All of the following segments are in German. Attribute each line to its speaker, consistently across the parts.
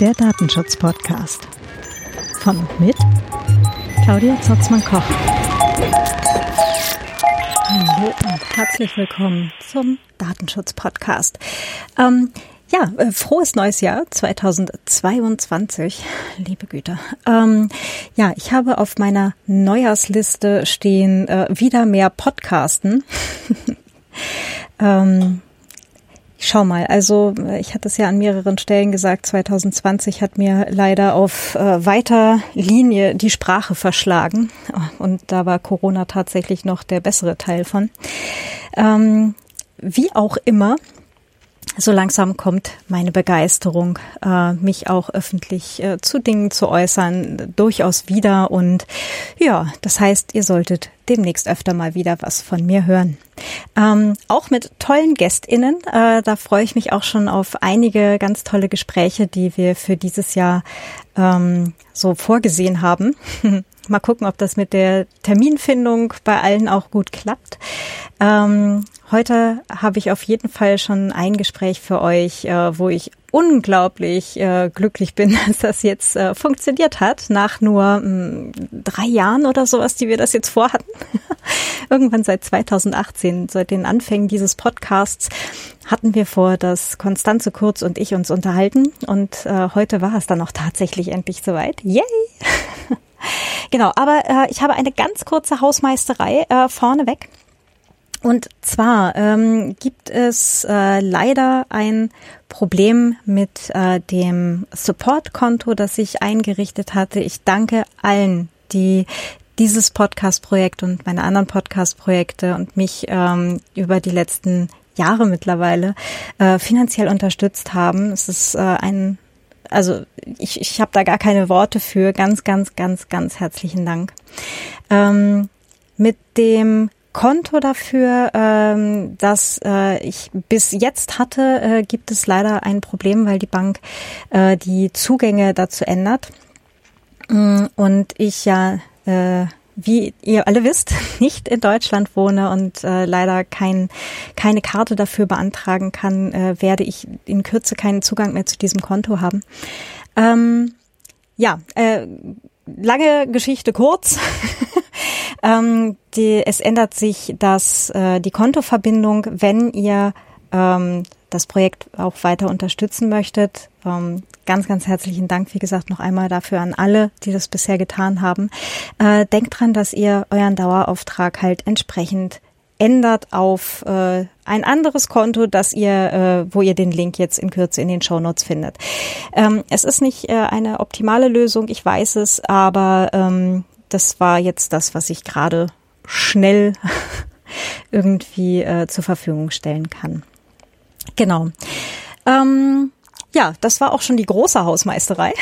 Speaker 1: Der Datenschutz-Podcast. Von und mit Claudia Zotzmann-Koch. Hallo und herzlich willkommen zum Datenschutz-Podcast. Ähm, ja, äh, frohes neues Jahr 2022, liebe Güte. Ähm, ja, ich habe auf meiner Neujahrsliste stehen äh, wieder mehr Podcasten. ähm, ich schau mal, also ich hatte es ja an mehreren Stellen gesagt, 2020 hat mir leider auf äh, weiter Linie die Sprache verschlagen und da war Corona tatsächlich noch der bessere Teil von. Ähm, wie auch immer, so langsam kommt meine Begeisterung, äh, mich auch öffentlich äh, zu Dingen zu äußern, durchaus wieder. Und ja, das heißt, ihr solltet demnächst öfter mal wieder was von mir hören. Ähm, auch mit tollen GästInnen. Äh, da freue ich mich auch schon auf einige ganz tolle Gespräche, die wir für dieses Jahr ähm, so vorgesehen haben. mal gucken, ob das mit der Terminfindung bei allen auch gut klappt. Ähm, heute habe ich auf jeden Fall schon ein Gespräch für euch, äh, wo ich unglaublich äh, glücklich bin, dass das jetzt äh, funktioniert hat, nach nur hm, drei Jahren oder sowas, die wir das jetzt vorhatten. Irgendwann seit 2018, seit den Anfängen dieses Podcasts, hatten wir vor, dass Konstanze Kurz und ich uns unterhalten. Und heute war es dann auch tatsächlich endlich soweit. Yay! genau, aber äh, ich habe eine ganz kurze Hausmeisterei äh, vorneweg. Und zwar ähm, gibt es äh, leider ein Problem mit äh, dem Support-Konto, das ich eingerichtet hatte. Ich danke allen, die dieses Podcast-Projekt und meine anderen Podcast-Projekte und mich ähm, über die letzten Jahre mittlerweile äh, finanziell unterstützt haben. Es ist äh, ein, also ich, ich habe da gar keine Worte für. Ganz, ganz, ganz, ganz herzlichen Dank. Ähm, mit dem Konto dafür, ähm, das äh, ich bis jetzt hatte, äh, gibt es leider ein Problem, weil die Bank äh, die Zugänge dazu ändert. Mm, und ich ja, äh, wie ihr alle wisst, nicht in Deutschland wohne und äh, leider kein, keine Karte dafür beantragen kann, äh, werde ich in Kürze keinen Zugang mehr zu diesem Konto haben. Ähm, ja, äh, lange Geschichte kurz. ähm, die, es ändert sich dass äh, die Kontoverbindung, wenn ihr ähm, das Projekt auch weiter unterstützen möchtet. Ähm, ganz, ganz herzlichen Dank, wie gesagt, noch einmal dafür an alle, die das bisher getan haben. Äh, denkt dran, dass ihr euren Dauerauftrag halt entsprechend ändert auf äh, ein anderes Konto, das ihr, äh, wo ihr den Link jetzt in Kürze in den Show Notes findet. Ähm, es ist nicht äh, eine optimale Lösung, ich weiß es, aber ähm, das war jetzt das, was ich gerade schnell irgendwie äh, zur Verfügung stellen kann. Genau. Ähm, ja, das war auch schon die große Hausmeisterei.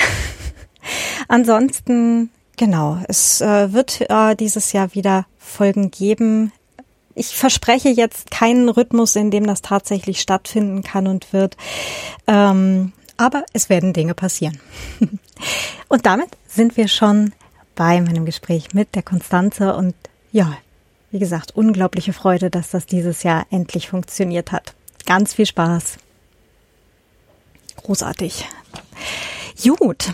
Speaker 1: Ansonsten, genau, es äh, wird äh, dieses Jahr wieder Folgen geben. Ich verspreche jetzt keinen Rhythmus, in dem das tatsächlich stattfinden kann und wird. Ähm, aber es werden Dinge passieren. und damit sind wir schon bei meinem Gespräch mit der Konstanze und ja, wie gesagt, unglaubliche Freude, dass das dieses Jahr endlich funktioniert hat. Ganz viel Spaß. Großartig. Gut.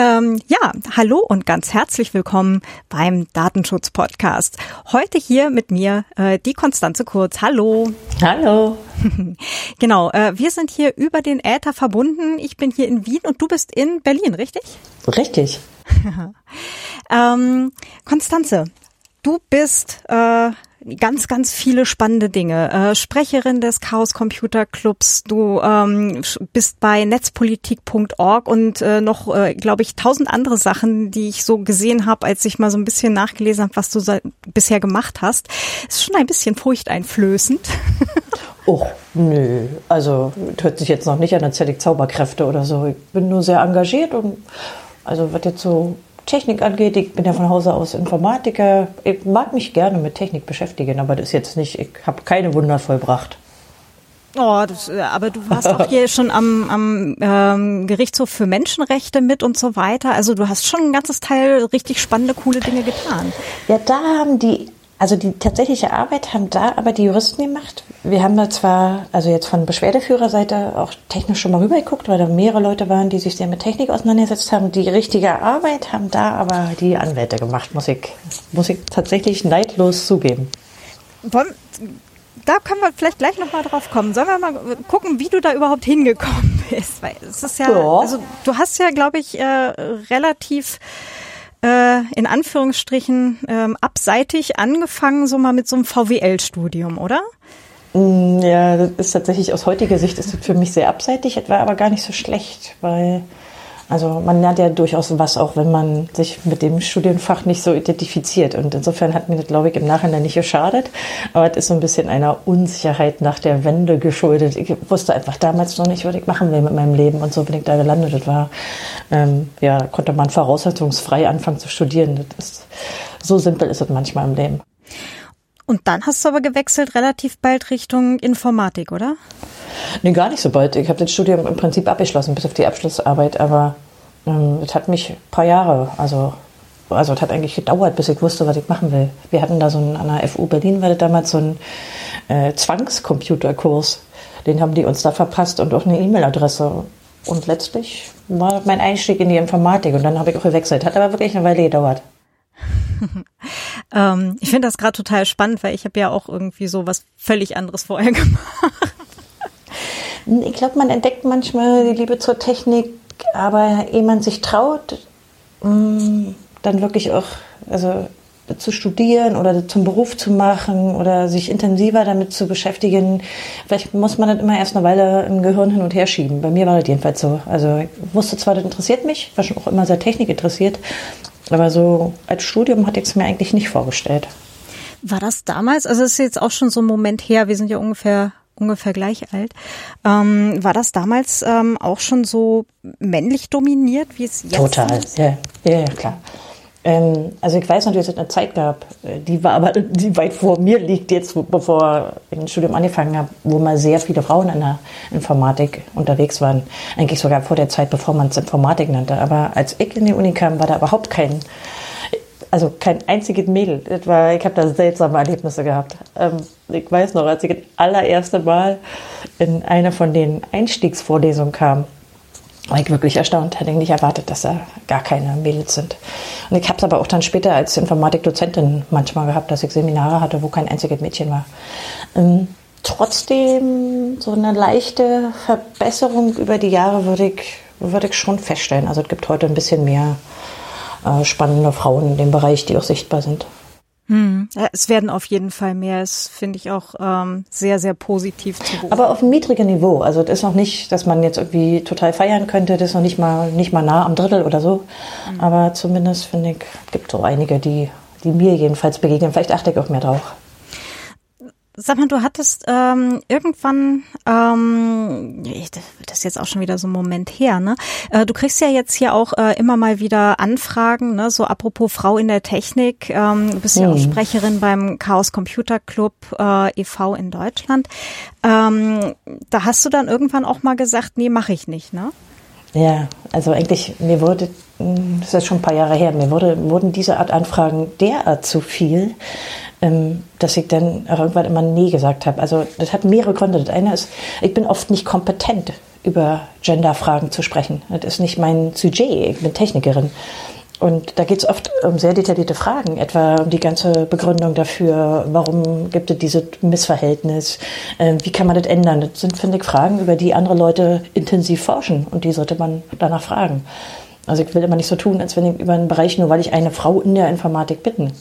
Speaker 1: Ähm, ja, hallo und ganz herzlich willkommen beim Datenschutz-Podcast. Heute hier mit mir äh, die Konstanze Kurz. Hallo.
Speaker 2: Hallo.
Speaker 1: genau, äh, wir sind hier über den Äther verbunden. Ich bin hier in Wien und du bist in Berlin, richtig?
Speaker 2: Richtig.
Speaker 1: ähm, Konstanze, du bist äh, ganz, ganz viele spannende Dinge. Äh, Sprecherin des Chaos Computer Clubs, du ähm, bist bei netzpolitik.org und äh, noch, äh, glaube ich, tausend andere Sachen, die ich so gesehen habe, als ich mal so ein bisschen nachgelesen habe, was du bisher gemacht hast. Ist schon ein bisschen furchteinflößend.
Speaker 2: Oh, nö. Also hört sich jetzt noch nicht an, als hätte ich Zauberkräfte oder so. Ich bin nur sehr engagiert und also was jetzt so Technik angeht, ich bin ja von Hause aus Informatiker. Ich mag mich gerne mit Technik beschäftigen, aber das ist jetzt nicht, ich habe keine Wunder vollbracht.
Speaker 1: Oh, das, aber du warst auch hier schon am, am ähm, Gerichtshof für Menschenrechte mit und so weiter. Also du hast schon ein ganzes Teil richtig spannende, coole Dinge getan.
Speaker 2: Ja, da haben die Also die tatsächliche Arbeit haben da aber die Juristen gemacht. Wir haben da zwar, also jetzt von Beschwerdeführerseite auch technisch schon mal rübergeguckt, weil da mehrere Leute waren, die sich sehr mit Technik auseinandergesetzt haben. Die richtige Arbeit haben da aber die Anwälte gemacht, muss ich, muss ich tatsächlich neidlos zugeben.
Speaker 1: Da können wir vielleicht gleich nochmal drauf kommen. Sollen wir mal gucken, wie du da überhaupt hingekommen bist? Weil es ist ja, ja. also du hast ja, glaube ich, äh, relativ äh, in Anführungsstrichen ähm, abseitig angefangen, so mal mit so einem VWL-Studium, oder?
Speaker 2: Mm, ja, das ist tatsächlich aus heutiger Sicht ist das für mich sehr abseitig, etwa aber gar nicht so schlecht, weil also man lernt ja durchaus was, auch wenn man sich mit dem Studienfach nicht so identifiziert. Und insofern hat mir das, glaube ich, im Nachhinein nicht geschadet. Aber es ist so ein bisschen einer Unsicherheit nach der Wende geschuldet. Ich wusste einfach damals noch nicht, was ich machen will mit meinem Leben. Und so bin ich da gelandet. Das war, ähm, ja, konnte man voraussetzungsfrei anfangen zu studieren. Das ist, so simpel ist es manchmal im Leben.
Speaker 1: Und dann hast du aber gewechselt relativ bald Richtung Informatik, oder?
Speaker 2: Nee, gar nicht so bald. Ich habe das Studium im Prinzip abgeschlossen, bis auf die Abschlussarbeit, aber ähm, es hat mich ein paar Jahre, also also es hat eigentlich gedauert, bis ich wusste, was ich machen will. Wir hatten da so einen, an der FU Berlin war das damals so ein äh, Zwangscomputerkurs. Den haben die uns da verpasst und auch eine E-Mail-Adresse. Und letztlich war mein Einstieg in die Informatik und dann habe ich auch gewechselt. Hat aber wirklich eine Weile gedauert.
Speaker 1: ähm, ich finde das gerade total spannend, weil ich habe ja auch irgendwie so was völlig anderes vorher gemacht.
Speaker 2: Ich glaube, man entdeckt manchmal die Liebe zur Technik, aber ehe man sich traut, mm, dann wirklich auch also zu studieren oder zum Beruf zu machen oder sich intensiver damit zu beschäftigen. Vielleicht muss man das immer erst eine Weile im Gehirn hin und her schieben. Bei mir war das jedenfalls so. Also ich wusste zwar, das interessiert mich, war schon auch immer sehr Technik interessiert, aber so als Studium hatte ich es mir eigentlich nicht vorgestellt.
Speaker 1: War das damals, also es ist jetzt auch schon so ein Moment her, wir sind ja ungefähr ungefähr gleich alt. Ähm, war das damals ähm, auch schon so männlich dominiert, wie es jetzt
Speaker 2: Total, ist? ja, ja, ja klar. Ähm, also ich weiß natürlich, dass es eine Zeit gab, äh, die war aber, die weit vor mir liegt jetzt, bevor ich ein Studium angefangen habe, wo mal sehr viele Frauen in der Informatik unterwegs waren. Eigentlich sogar vor der Zeit, bevor man es Informatik nannte. Aber als ich in die Uni kam, war da überhaupt kein also kein einziges Mädel. Das war, ich habe da seltsame Erlebnisse gehabt. Ähm, ich weiß noch, als ich das allererste Mal in eine von den Einstiegsvorlesungen kam, war ich wirklich erstaunt. Hätte ich nicht erwartet, dass da gar keine Mädels sind. Und ich habe es aber auch dann später als Informatikdozentin manchmal gehabt, dass ich Seminare hatte, wo kein einziges Mädchen war. Ähm, trotzdem so eine leichte Verbesserung über die Jahre würde ich, würde ich schon feststellen. Also es gibt heute ein bisschen mehr äh, spannende Frauen in dem Bereich, die auch sichtbar sind.
Speaker 1: Hm. Es werden auf jeden Fall mehr. Das finde ich auch ähm, sehr, sehr positiv zu beobachten.
Speaker 2: Aber auf einem niedrigen Niveau. Also das ist noch nicht, dass man jetzt irgendwie total feiern könnte. Das ist noch nicht mal, nicht mal nah am Drittel oder so. Mhm. Aber zumindest finde ich, gibt so einige, die, die mir jedenfalls begegnen. Vielleicht achte ich auch mehr drauf.
Speaker 1: Sag mal, du hattest ähm, irgendwann, ähm, das ist jetzt auch schon wieder so ein Moment her, ne? Äh, du kriegst ja jetzt hier auch äh, immer mal wieder Anfragen, ne? So apropos Frau in der Technik, ähm, du bist mhm. ja auch mhm. Sprecherin beim Chaos Computer Club äh, e.V. in Deutschland. Ähm, da hast du dann irgendwann auch mal gesagt, nee, mache ich nicht, ne?
Speaker 2: Ja, also eigentlich, mir wurde, das ist schon ein paar Jahre her, mir wurde, wurden diese Art Anfragen derart zu viel, dass ich dann irgendwann immer Nee gesagt habe. Also das hat mehrere Gründe. Das eine ist, ich bin oft nicht kompetent, über Genderfragen zu sprechen. Das ist nicht mein Sujet, ich bin Technikerin. Und da geht es oft um sehr detaillierte Fragen, etwa um die ganze Begründung dafür, warum gibt es dieses Missverhältnis, äh, wie kann man das ändern. Das sind, finde ich, Fragen, über die andere Leute intensiv forschen und die sollte man danach fragen. Also ich will immer nicht so tun, als wenn ich über einen Bereich, nur weil ich eine Frau in der Informatik bitten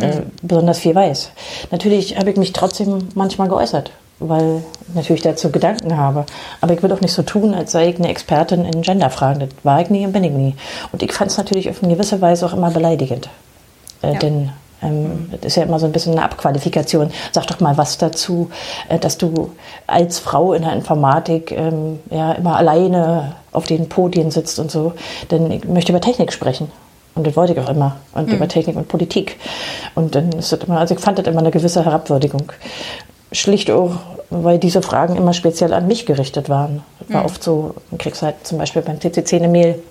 Speaker 2: äh, besonders viel weiß. Natürlich habe ich mich trotzdem manchmal geäußert, weil ich natürlich dazu Gedanken habe. Aber ich will auch nicht so tun, als sei ich eine Expertin in Genderfragen. Das war ich nie und bin ich nie. Und ich fand es natürlich auf eine gewisse Weise auch immer beleidigend. Äh, ja. Denn ähm, das ist ja immer so ein bisschen eine Abqualifikation. Sag doch mal was dazu, äh, dass du als Frau in der Informatik ähm, ja immer alleine auf den Podien sitzt und so. Denn ich möchte über Technik sprechen. Und das wollte ich auch immer. Und mhm. über Technik und Politik. Und dann ist das immer, also ich fand das immer eine gewisse Herabwürdigung. Schlicht auch, weil diese Fragen immer speziell an mich gerichtet waren. Das war mhm. oft so, du kriegst halt zum Beispiel beim TCC eine Mail,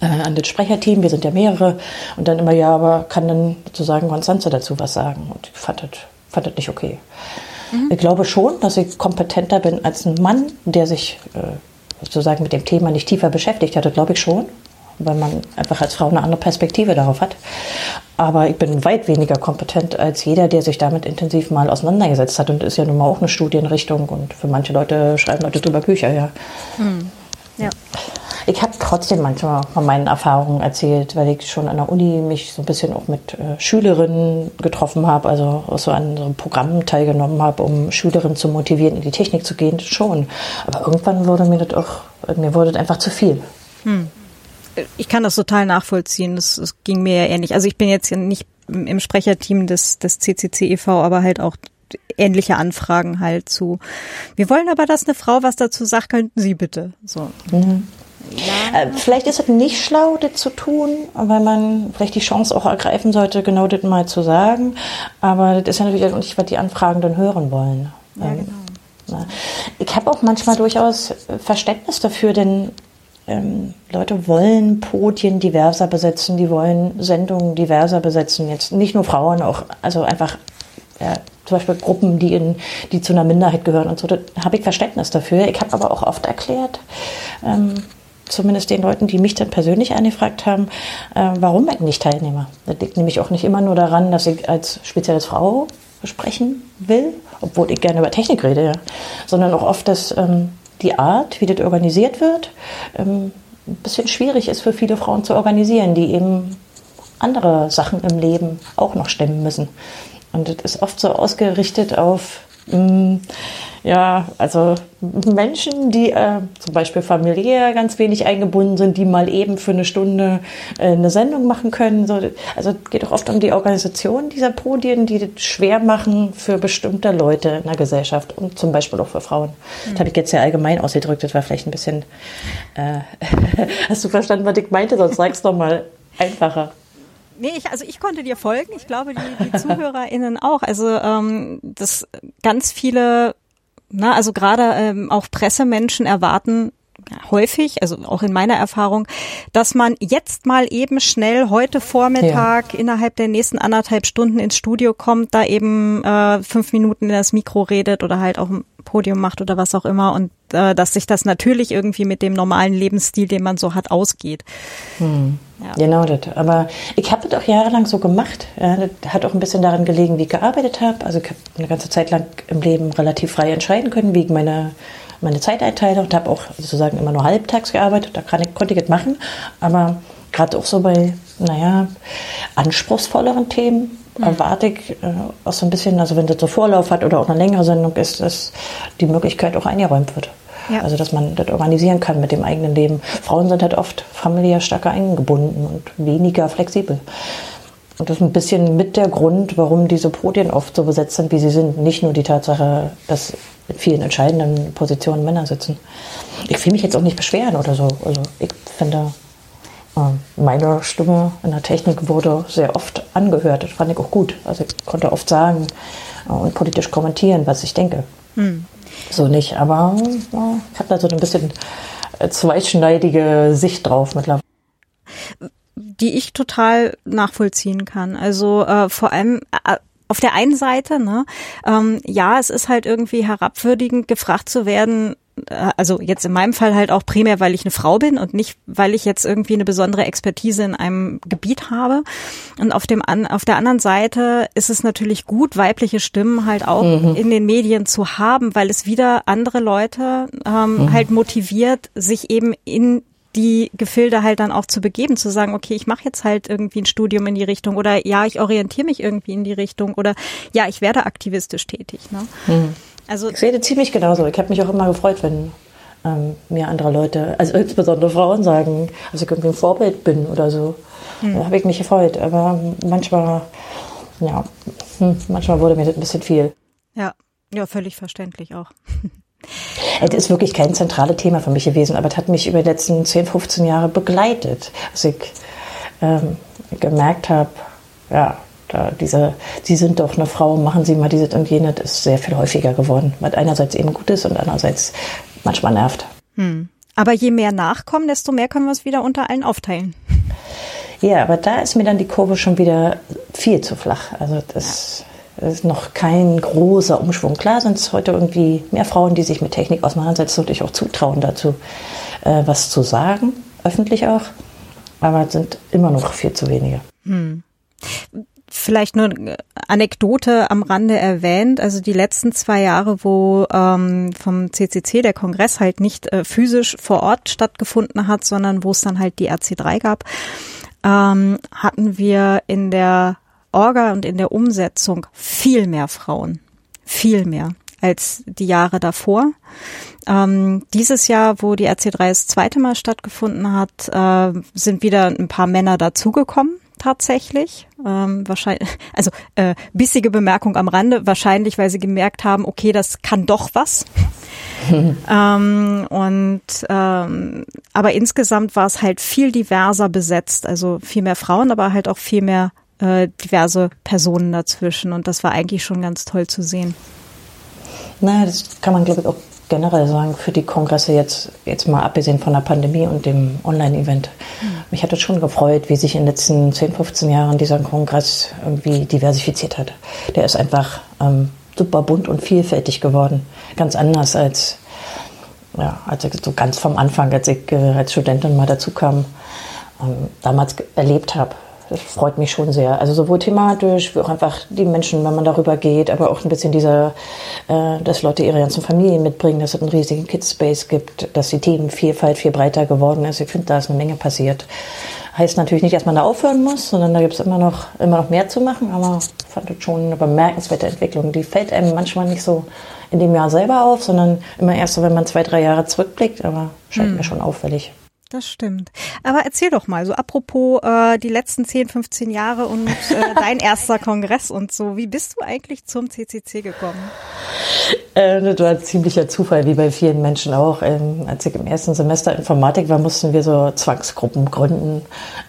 Speaker 2: äh, an das Sprecherteam, wir sind ja mehrere. Und dann immer, ja, aber kann dann sozusagen Konstanze dazu was sagen? Und ich fand das, fand das nicht okay. Mhm. Ich glaube schon, dass ich kompetenter bin als ein Mann, der sich äh, sozusagen mit dem Thema nicht tiefer beschäftigt hatte, glaube ich schon weil man einfach als Frau eine andere Perspektive darauf hat. Aber ich bin weit weniger kompetent als jeder, der sich damit intensiv mal auseinandergesetzt hat. Und ist ja nun mal auch eine Studienrichtung. Und für manche Leute schreiben Leute drüber Bücher, ja. Hm. ja. Ich habe trotzdem manchmal von meinen Erfahrungen erzählt, weil ich schon an der Uni mich so ein bisschen auch mit äh, Schülerinnen getroffen habe, also auch so an so einem Programm teilgenommen habe, um Schülerinnen zu motivieren, in die Technik zu gehen, schon. Aber irgendwann wurde mir das auch, mir wurde das einfach zu viel. Hm
Speaker 1: ich kann das total nachvollziehen. Das, das ging mir ja ähnlich. Also ich bin jetzt nicht im Sprecherteam des, des CCC e.V., aber halt auch ähnliche Anfragen halt zu. Wir wollen aber, dass eine Frau was dazu sagt, könnten Sie bitte. So.
Speaker 2: Mhm. Ja. Äh, vielleicht ist es nicht schlau, das zu tun, weil man vielleicht die Chance auch ergreifen sollte, genau das mal zu sagen. Aber das ist ja natürlich auch nicht, was die Anfragen dann hören wollen. Ja, ähm, genau. Ich habe auch manchmal durchaus Verständnis dafür, denn ähm, Leute wollen Podien diverser besetzen, die wollen Sendungen diverser besetzen. Jetzt nicht nur Frauen, auch also einfach ja, zum Beispiel Gruppen, die, in, die zu einer Minderheit gehören und so. Da habe ich Verständnis dafür. Ich habe aber auch oft erklärt, ähm, zumindest den Leuten, die mich dann persönlich angefragt haben, äh, warum ich nicht teilnehme. Das liegt nämlich auch nicht immer nur daran, dass ich als spezielles Frau sprechen will, obwohl ich gerne über Technik rede, ja, sondern auch oft, dass ähm, die Art, wie das organisiert wird, ähm, ein bisschen schwierig ist für viele Frauen zu organisieren, die eben andere Sachen im Leben auch noch stemmen müssen. Und das ist oft so ausgerichtet auf ja, also Menschen, die äh, zum Beispiel familiär ganz wenig eingebunden sind, die mal eben für eine Stunde äh, eine Sendung machen können. So, also es geht auch oft um die Organisation dieser Podien, die das schwer machen für bestimmte Leute in der Gesellschaft und zum Beispiel auch für Frauen. Mhm. Das habe ich jetzt sehr allgemein ausgedrückt, das war vielleicht ein bisschen. Äh, hast du verstanden, was ich meinte? Sonst sag's doch mal einfacher.
Speaker 1: Nee, ich, also ich konnte dir folgen. Ich glaube, die, die ZuhörerInnen auch. Also ähm, das ganz viele na, also gerade ähm, auch Pressemenschen erwarten häufig, also auch in meiner Erfahrung, dass man jetzt mal eben schnell heute Vormittag ja. innerhalb der nächsten anderthalb Stunden ins Studio kommt, da eben äh, fünf Minuten in das Mikro redet oder halt auch ein Podium macht oder was auch immer und äh, dass sich das natürlich irgendwie mit dem normalen Lebensstil, den man so hat, ausgeht.
Speaker 2: Hm. Ja. Genau das. Aber ich habe das auch jahrelang so gemacht. Ja, das hat auch ein bisschen daran gelegen, wie ich gearbeitet habe. Also ich habe eine ganze Zeit lang im Leben relativ frei entscheiden können, wie ich meine, meine Zeit einteile und habe auch sozusagen immer nur halbtags gearbeitet. Da kann ich, konnte ich das machen. Aber gerade auch so bei, naja, anspruchsvolleren Themen mhm. erwarte ich äh, auch so ein bisschen, also wenn das so Vorlauf hat oder auch eine längere Sendung ist, dass die Möglichkeit auch eingeräumt wird. Ja. Also dass man das organisieren kann mit dem eigenen Leben. Frauen sind halt oft familiär stärker eingebunden und weniger flexibel. Und das ist ein bisschen mit der Grund, warum diese Podien oft so besetzt sind, wie sie sind. Nicht nur die Tatsache, dass in vielen entscheidenden Positionen Männer sitzen. Ich will mich jetzt auch nicht beschweren oder so. Also ich finde, äh, meine Stimme in der Technik wurde sehr oft angehört. Das fand ich auch gut. Also ich konnte oft sagen äh, und politisch kommentieren, was ich denke. Hm so nicht. Aber ja, ich habe da so ein bisschen äh, zweischneidige Sicht drauf mittlerweile.
Speaker 1: Die ich total nachvollziehen kann. Also äh, vor allem äh, auf der einen Seite, ne, ähm, ja, es ist halt irgendwie herabwürdigend, gefragt zu werden, also jetzt in meinem Fall halt auch primär, weil ich eine Frau bin und nicht, weil ich jetzt irgendwie eine besondere Expertise in einem Gebiet habe. Und auf dem an, auf der anderen Seite ist es natürlich gut, weibliche Stimmen halt auch mhm. in den Medien zu haben, weil es wieder andere Leute ähm, mhm. halt motiviert, sich eben in die Gefilde halt dann auch zu begeben, zu sagen, okay, ich mache jetzt halt irgendwie ein Studium in die Richtung oder ja, ich orientiere mich irgendwie in die Richtung oder ja, ich werde aktivistisch tätig. Ne? Mhm.
Speaker 2: Also ich sehe das ziemlich genauso. Ich habe mich auch immer gefreut, wenn ähm, mir andere Leute, also insbesondere Frauen sagen, also ich irgendwie ein Vorbild bin oder so. Hm. Da habe ich mich gefreut. Aber manchmal, ja, hm, manchmal wurde mir das ein bisschen viel.
Speaker 1: Ja, ja, völlig verständlich auch.
Speaker 2: Es ist wirklich kein zentrales Thema für mich gewesen, aber es hat mich über die letzten 10, 15 Jahre begleitet. Dass ich ähm, gemerkt habe, ja, da diese, Sie sind doch eine Frau, machen Sie mal dieses und jenes, ist sehr viel häufiger geworden. Was einerseits eben gut ist und andererseits manchmal nervt. Hm.
Speaker 1: Aber je mehr nachkommen, desto mehr können wir es wieder unter allen aufteilen.
Speaker 2: Ja, aber da ist mir dann die Kurve schon wieder viel zu flach. Also das, das ist noch kein großer Umschwung. Klar sind es heute irgendwie mehr Frauen, die sich mit Technik auseinandersetzen und sich auch zutrauen dazu, äh, was zu sagen, öffentlich auch. Aber es sind immer noch viel zu wenige. Hm
Speaker 1: vielleicht nur Anekdote am Rande erwähnt. Also die letzten zwei Jahre, wo ähm, vom CCC der Kongress halt nicht äh, physisch vor Ort stattgefunden hat, sondern wo es dann halt die RC3 gab, ähm, hatten wir in der Orga und in der Umsetzung viel mehr Frauen. Viel mehr als die Jahre davor. Ähm, dieses Jahr, wo die RC3 das zweite Mal stattgefunden hat, äh, sind wieder ein paar Männer dazugekommen tatsächlich. Ähm, wahrscheinlich, also äh, bissige Bemerkung am Rande, wahrscheinlich, weil sie gemerkt haben, okay, das kann doch was. ähm, und ähm, aber insgesamt war es halt viel diverser besetzt, also viel mehr Frauen, aber halt auch viel mehr äh, diverse Personen dazwischen. Und das war eigentlich schon ganz toll zu sehen.
Speaker 2: Naja, das kann man, glaube ich, auch generell sagen, für die Kongresse jetzt, jetzt mal abgesehen von der Pandemie und dem Online-Event. Mhm. Mich hat es schon gefreut, wie sich in den letzten 10, 15 Jahren dieser Kongress irgendwie diversifiziert hat. Der ist einfach ähm, super bunt und vielfältig geworden. Ganz anders als, ja, als ich so ganz vom Anfang, als ich äh, als Studentin mal dazu kam, ähm, damals erlebt habe das freut mich schon sehr. Also sowohl thematisch, wie auch einfach die Menschen, wenn man darüber geht, aber auch ein bisschen dieser, äh, dass Leute ihre ganzen Familien mitbringen, dass es einen riesigen Kidspace gibt, dass die Themenvielfalt viel breiter geworden ist. Ich finde, da ist eine Menge passiert. Heißt natürlich nicht, dass man da aufhören muss, sondern da gibt es immer noch, immer noch mehr zu machen, aber ich fand das schon eine bemerkenswerte Entwicklung. Die fällt einem manchmal nicht so in dem Jahr selber auf, sondern immer erst so, wenn man zwei, drei Jahre zurückblickt, aber scheint mhm. mir schon auffällig.
Speaker 1: Das stimmt. Aber erzähl doch mal, so apropos äh, die letzten 10, 15 Jahre und äh, dein erster Kongress und so. Wie bist du eigentlich zum CCC gekommen?
Speaker 2: Äh, das war ziemlicher Zufall, wie bei vielen Menschen auch. Ähm, als ich im ersten Semester Informatik war, mussten wir so Zwangsgruppen gründen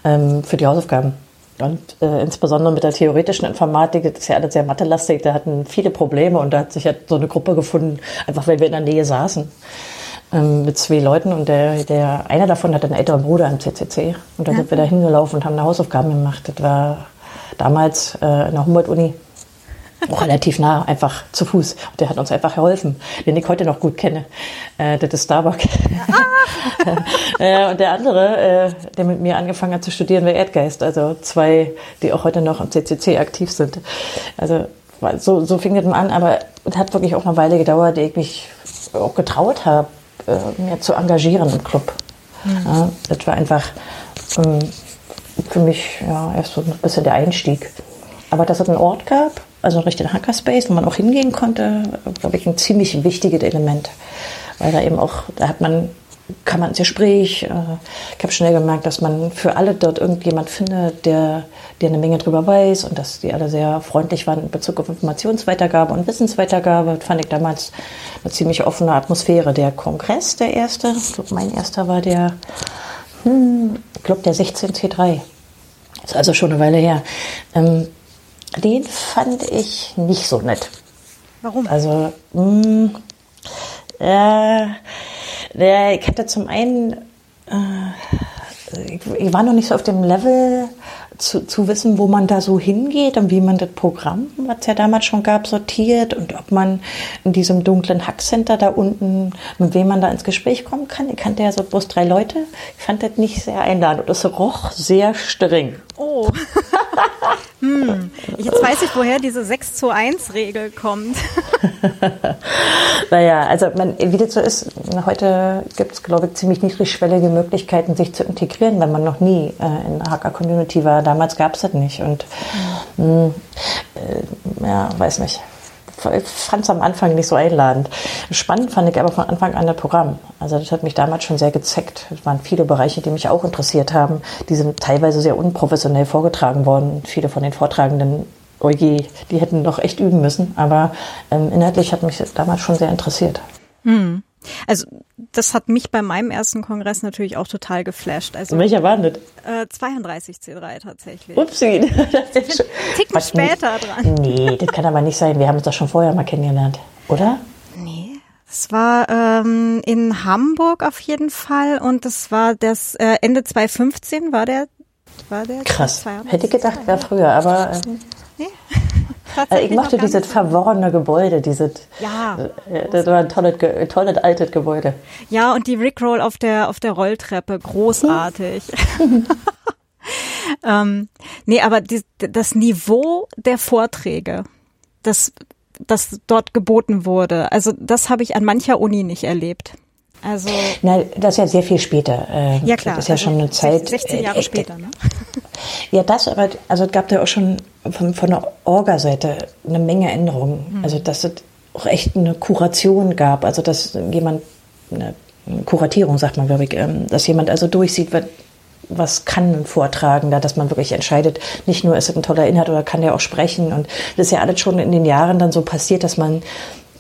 Speaker 2: ähm, für die Hausaufgaben. Und äh, insbesondere mit der theoretischen Informatik, das ist ja alles sehr mathelastig, da hatten viele Probleme und da hat sich halt so eine Gruppe gefunden, einfach weil wir in der Nähe saßen ähm, mit zwei Leuten und der, der einer davon hat einen älteren Bruder im CCC und da ja. sind wir da hingelaufen und haben eine Hausaufgaben gemacht. Das war damals äh, in der Humboldt-Uni auch relativ nah, einfach zu Fuß. Und der hat uns einfach geholfen, den ich heute noch gut kenne. Äh, das ist Starbuck. Äh, und der andere, äh, der mit mir angefangen hat zu studieren, war Erdgeist. Also zwei, die auch heute noch am CCC aktiv sind. Also so, so fing das an, aber es hat wirklich auch eine Weile gedauert, ehe ich mich auch getraut habe, mehr zu engagieren im Club. Mhm. Ja, das war einfach ähm, für mich ja, erst so ein bisschen der Einstieg. Aber dass es einen Ort gab, also einen richtigen Hackerspace, wo man auch hingehen konnte, glaube ich, ein ziemlich wichtiges Element. Weil da eben auch, da hat man kann man ins Gespräch. Äh, ich habe schnell gemerkt, dass man für alle dort irgendjemand findet, der, der eine Menge drüber weiß und dass die alle sehr freundlich waren in Bezug auf Informationsweitergabe und Wissensweitergabe. Das fand ich damals eine ziemlich offene Atmosphäre. Der Kongress, der erste, ich glaube, mein erster war der, hm, ich glaube, der 16C3. Ist also schon eine Weile her. Ähm, den fand ich nicht so nett.
Speaker 1: Warum?
Speaker 2: Also, mh, hm, äh, ich hatte zum einen, äh, ich, war noch nicht so auf dem Level zu, zu wissen, wo man da so hingeht und wie man das Programm, was es ja damals schon gab, sortiert und ob man in diesem dunklen Hackcenter da unten, mit wem man da ins Gespräch kommen kann. Ich kannte ja so bloß drei Leute. Ich fand das nicht sehr einladend. Das roch sehr streng.
Speaker 1: Oh. hm. Jetzt weiß ich, woher diese 6 zu 1 Regel kommt.
Speaker 2: naja, also man, wie das so ist, heute gibt es, glaube ich, ziemlich niedrigschwellige Möglichkeiten, sich zu integrieren, wenn man noch nie äh, in der Hacker-Community war. Damals gab es das nicht. Und mh, äh, ja, weiß nicht ich fand es am Anfang nicht so einladend. Spannend fand ich aber von Anfang an das Programm. Also das hat mich damals schon sehr gezeckt. Es waren viele Bereiche, die mich auch interessiert haben. Die sind teilweise sehr unprofessionell vorgetragen worden. Viele von den Vortragenden, oje, die hätten noch echt üben müssen. Aber ähm, inhaltlich hat mich damals schon sehr interessiert.
Speaker 1: Hm. Also das hat mich bei meinem ersten Kongress natürlich auch total geflasht. Also
Speaker 2: welcher war das?
Speaker 1: Äh, 32 C3 tatsächlich.
Speaker 2: Upsi.
Speaker 1: Das Ticken später dran.
Speaker 2: Nee, das kann aber nicht sein. Wir haben uns doch schon vorher mal kennengelernt, oder?
Speaker 1: Nee. Es war ähm, in Hamburg auf jeden Fall und das war das äh, Ende 2015 war der
Speaker 2: war der Krass. Hätte ich gedacht, wäre früher, aber äh, nee. Also ich mochte dieses verworrene Gebäude, dieses, ja, äh, das war ein tolles, tolles altes Gebäude.
Speaker 1: Ja, und die Rickroll auf der, auf der Rolltreppe, großartig. ähm, nee, aber die, das Niveau der Vorträge, das, das dort geboten wurde, also das habe ich an mancher Uni nicht erlebt. Also
Speaker 2: Na, das ist ja sehr viel später. Äh, ja klar. Das ist ja also schon eine Zeit.
Speaker 1: 16 Jahre äh, später, ne?
Speaker 2: Ja, das, aber also es gab ja auch schon von, von der Orga-Seite eine Menge Änderungen. Mhm. Also dass es auch echt eine Kuration gab, also dass jemand eine Kuratierung, sagt man, glaube ich, ähm, dass jemand also durchsieht, was, was kann ein Vortragender, dass man wirklich entscheidet, nicht nur ist es ein toller Inhalt oder kann der auch sprechen. Und das ist ja alles schon in den Jahren dann so passiert, dass man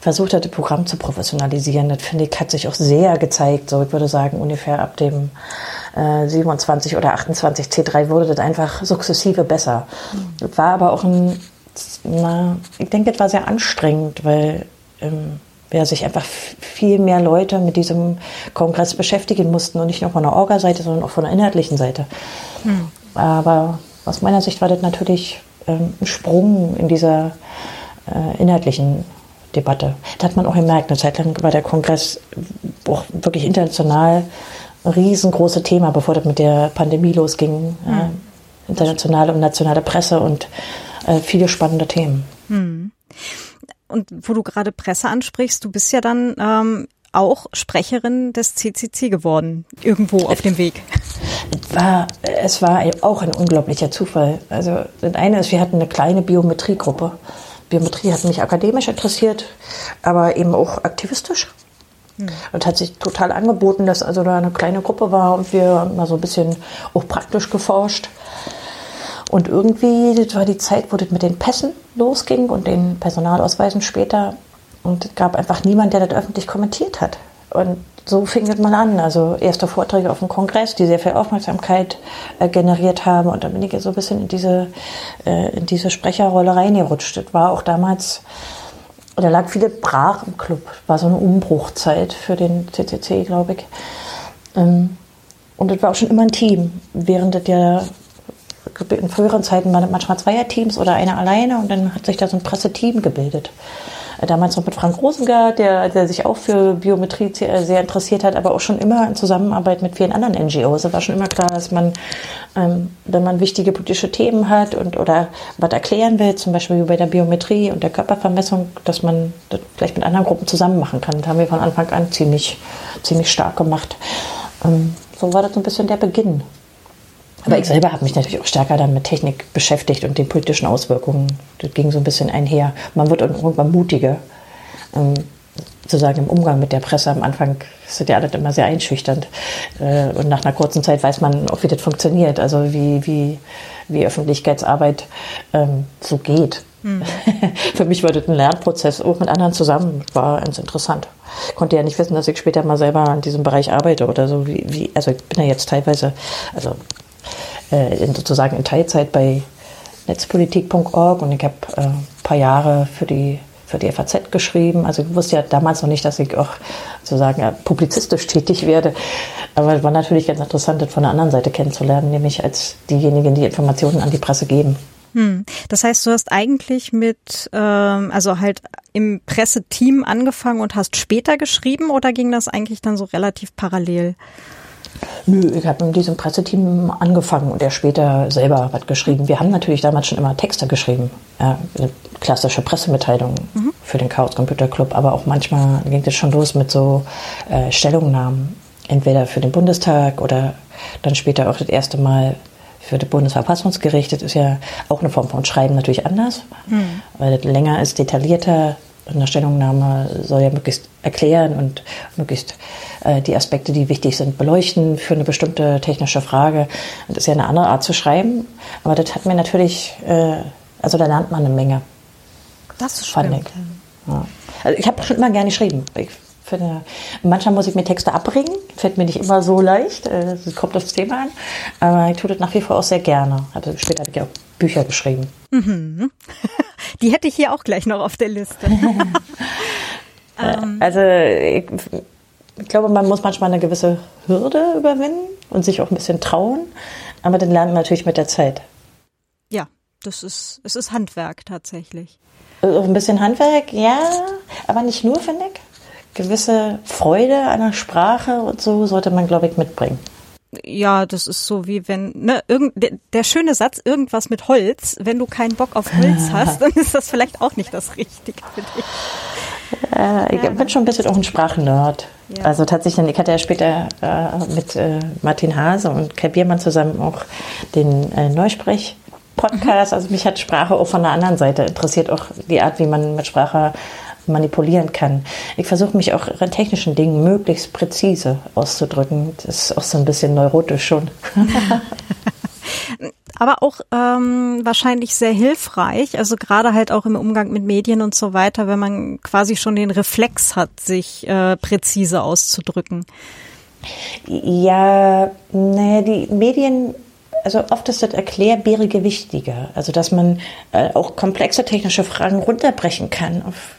Speaker 2: versucht hat, das Programm zu professionalisieren. Das finde ich, hat sich auch sehr gezeigt. So, ich würde sagen, ungefähr ab dem äh, 27 oder 28 C3 wurde das einfach sukzessive besser. Mhm. Das war aber auch ein, na, ich denke, das war sehr anstrengend, weil ähm, ja, sich einfach viel mehr Leute mit diesem Kongress beschäftigen mussten und nicht nur von der Orga-Seite, sondern auch von der inhaltlichen Seite. Mhm. Aber aus meiner Sicht war das natürlich ähm, ein Sprung in dieser äh, inhaltlichen Debatte. Da hat man auch gemerkt, eine Zeit lang war der Kongress auch wirklich international ein riesengroßes Thema, bevor das mit der Pandemie losging. Mhm. Äh, internationale und nationale Presse und äh, viele spannende Themen. Mhm.
Speaker 1: Und wo du gerade Presse ansprichst, du bist ja dann ähm, auch Sprecherin des CCC geworden, irgendwo auf dem Weg.
Speaker 2: War, es war auch ein unglaublicher Zufall. Also das eine ist, wir hatten eine kleine Biometriegruppe. Biometrie hat mich akademisch interessiert, aber eben auch aktivistisch. Hm. Und hat sich total angeboten, dass also da eine kleine Gruppe war und wir mal so ein bisschen auch praktisch geforscht. Und irgendwie, das war die Zeit, wo das mit den Pässen losging und den Personalausweisen später. Und es gab einfach niemand, der das öffentlich kommentiert hat. Und so fing das mal an. Also erste Vorträge auf dem Kongress, die sehr viel Aufmerksamkeit äh, generiert haben. Und dann bin ich so ein bisschen in diese, äh, in diese Sprecherrolle reingerutscht. Das war auch damals, da lag viele brach im Club. War so eine Umbruchzeit für den CCC, glaube ich. Ähm, und das war auch schon immer ein Team. Während das ja in früheren Zeiten waren manchmal Zweierteams oder einer alleine und dann hat sich da so ein Presseteam gebildet damals noch mit Frank Rosengart, der, der sich auch für Biometrie sehr interessiert hat, aber auch schon immer in Zusammenarbeit mit vielen anderen NGOs. Es war schon immer klar, dass man, ähm, wenn man wichtige politische Themen hat und oder was erklären will, zum Beispiel bei der Biometrie und der Körpervermessung, dass man das vielleicht mit anderen Gruppen zusammen machen kann. Das haben wir von Anfang an ziemlich, ziemlich stark gemacht. Ähm, so war das so ein bisschen der Beginn. Aber ich selber habe mich natürlich auch stärker dann mit Technik beschäftigt und den politischen Auswirkungen. Das ging so ein bisschen einher. Man wird irgendwann mutiger. Ähm, sozusagen im Umgang mit der Presse am Anfang ist das ja alles immer sehr einschüchternd. Äh, und nach einer kurzen Zeit weiß man auch, wie das funktioniert, also wie, wie, wie Öffentlichkeitsarbeit ähm, so geht. Mhm. Für mich war das ein Lernprozess, auch mit anderen zusammen, war ganz interessant. Ich konnte ja nicht wissen, dass ich später mal selber in diesem Bereich arbeite oder so. Wie, wie, also ich bin ja jetzt teilweise, also äh, sozusagen in Teilzeit bei netzpolitik.org und ich habe äh, ein paar Jahre für die für die FAZ geschrieben. Also ich wusste ja damals noch nicht, dass ich auch sozusagen äh, publizistisch tätig werde. Aber es war natürlich ganz interessant, das von der anderen Seite kennenzulernen, nämlich als diejenigen, die Informationen an die Presse geben.
Speaker 1: Hm. Das heißt, du hast eigentlich mit, ähm, also halt im Presseteam angefangen und hast später geschrieben oder ging das eigentlich dann so relativ parallel?
Speaker 2: Nö, ich habe in diesem Presseteam angefangen und er später selber was geschrieben. Wir haben natürlich damals schon immer Texte geschrieben, äh, klassische Pressemitteilungen mhm. für den Chaos Computer Club, aber auch manchmal ging es schon los mit so äh, Stellungnahmen, entweder für den Bundestag oder dann später auch das erste Mal für das Bundesverfassungsgericht. Das ist ja auch eine Form von Schreiben natürlich anders, mhm. weil das länger ist, detaillierter eine Stellungnahme soll ja möglichst erklären und möglichst äh, die Aspekte, die wichtig sind, beleuchten für eine bestimmte technische Frage. Und das ist ja eine andere Art zu schreiben. Aber das hat mir natürlich, äh, also da lernt man eine Menge.
Speaker 1: Das ist spannend.
Speaker 2: Ich. Ja. Also ich habe schon immer gerne geschrieben. Ich finde, manchmal muss ich mir Texte abbringen, fällt mir nicht immer so leicht, es äh, kommt aufs Thema an, aber ich tue das nach wie vor auch sehr gerne. Also später habe ich auch Bücher geschrieben. Mhm.
Speaker 1: Die hätte ich hier auch gleich noch auf der Liste.
Speaker 2: Ähm. Also ich, ich glaube, man muss manchmal eine gewisse Hürde überwinden und sich auch ein bisschen trauen, aber dann lernt man natürlich mit der Zeit.
Speaker 1: Ja, das ist, es ist Handwerk tatsächlich.
Speaker 2: Also ein bisschen Handwerk, ja, aber nicht nur, finde ich. Gewisse Freude an der Sprache und so sollte man, glaube ich, mitbringen.
Speaker 1: Ja, das ist so wie wenn, ne, irgend, der, der schöne Satz, irgendwas mit Holz, wenn du keinen Bock auf Holz hast, dann ist das vielleicht auch nicht das Richtige für dich.
Speaker 2: Äh, ich bin schon ein bisschen auch ein Sprachennerd. Ja. Also tatsächlich, ich hatte ja später äh, mit äh, Martin Hase und Kai Biermann zusammen auch den äh, Neusprech Podcast. Also mich hat Sprache auch von der anderen Seite interessiert, auch die Art, wie man mit Sprache manipulieren kann. Ich versuche mich auch in technischen Dingen möglichst präzise auszudrücken. Das ist auch so ein bisschen neurotisch schon.
Speaker 1: aber auch ähm, wahrscheinlich sehr hilfreich, also gerade halt auch im Umgang mit Medien und so weiter, wenn man quasi schon den Reflex hat, sich äh, präzise auszudrücken.
Speaker 2: Ja, naja, die Medien also oft ist das Erklärbärige wichtiger. Also dass man äh, auch komplexe technische Fragen runterbrechen kann auf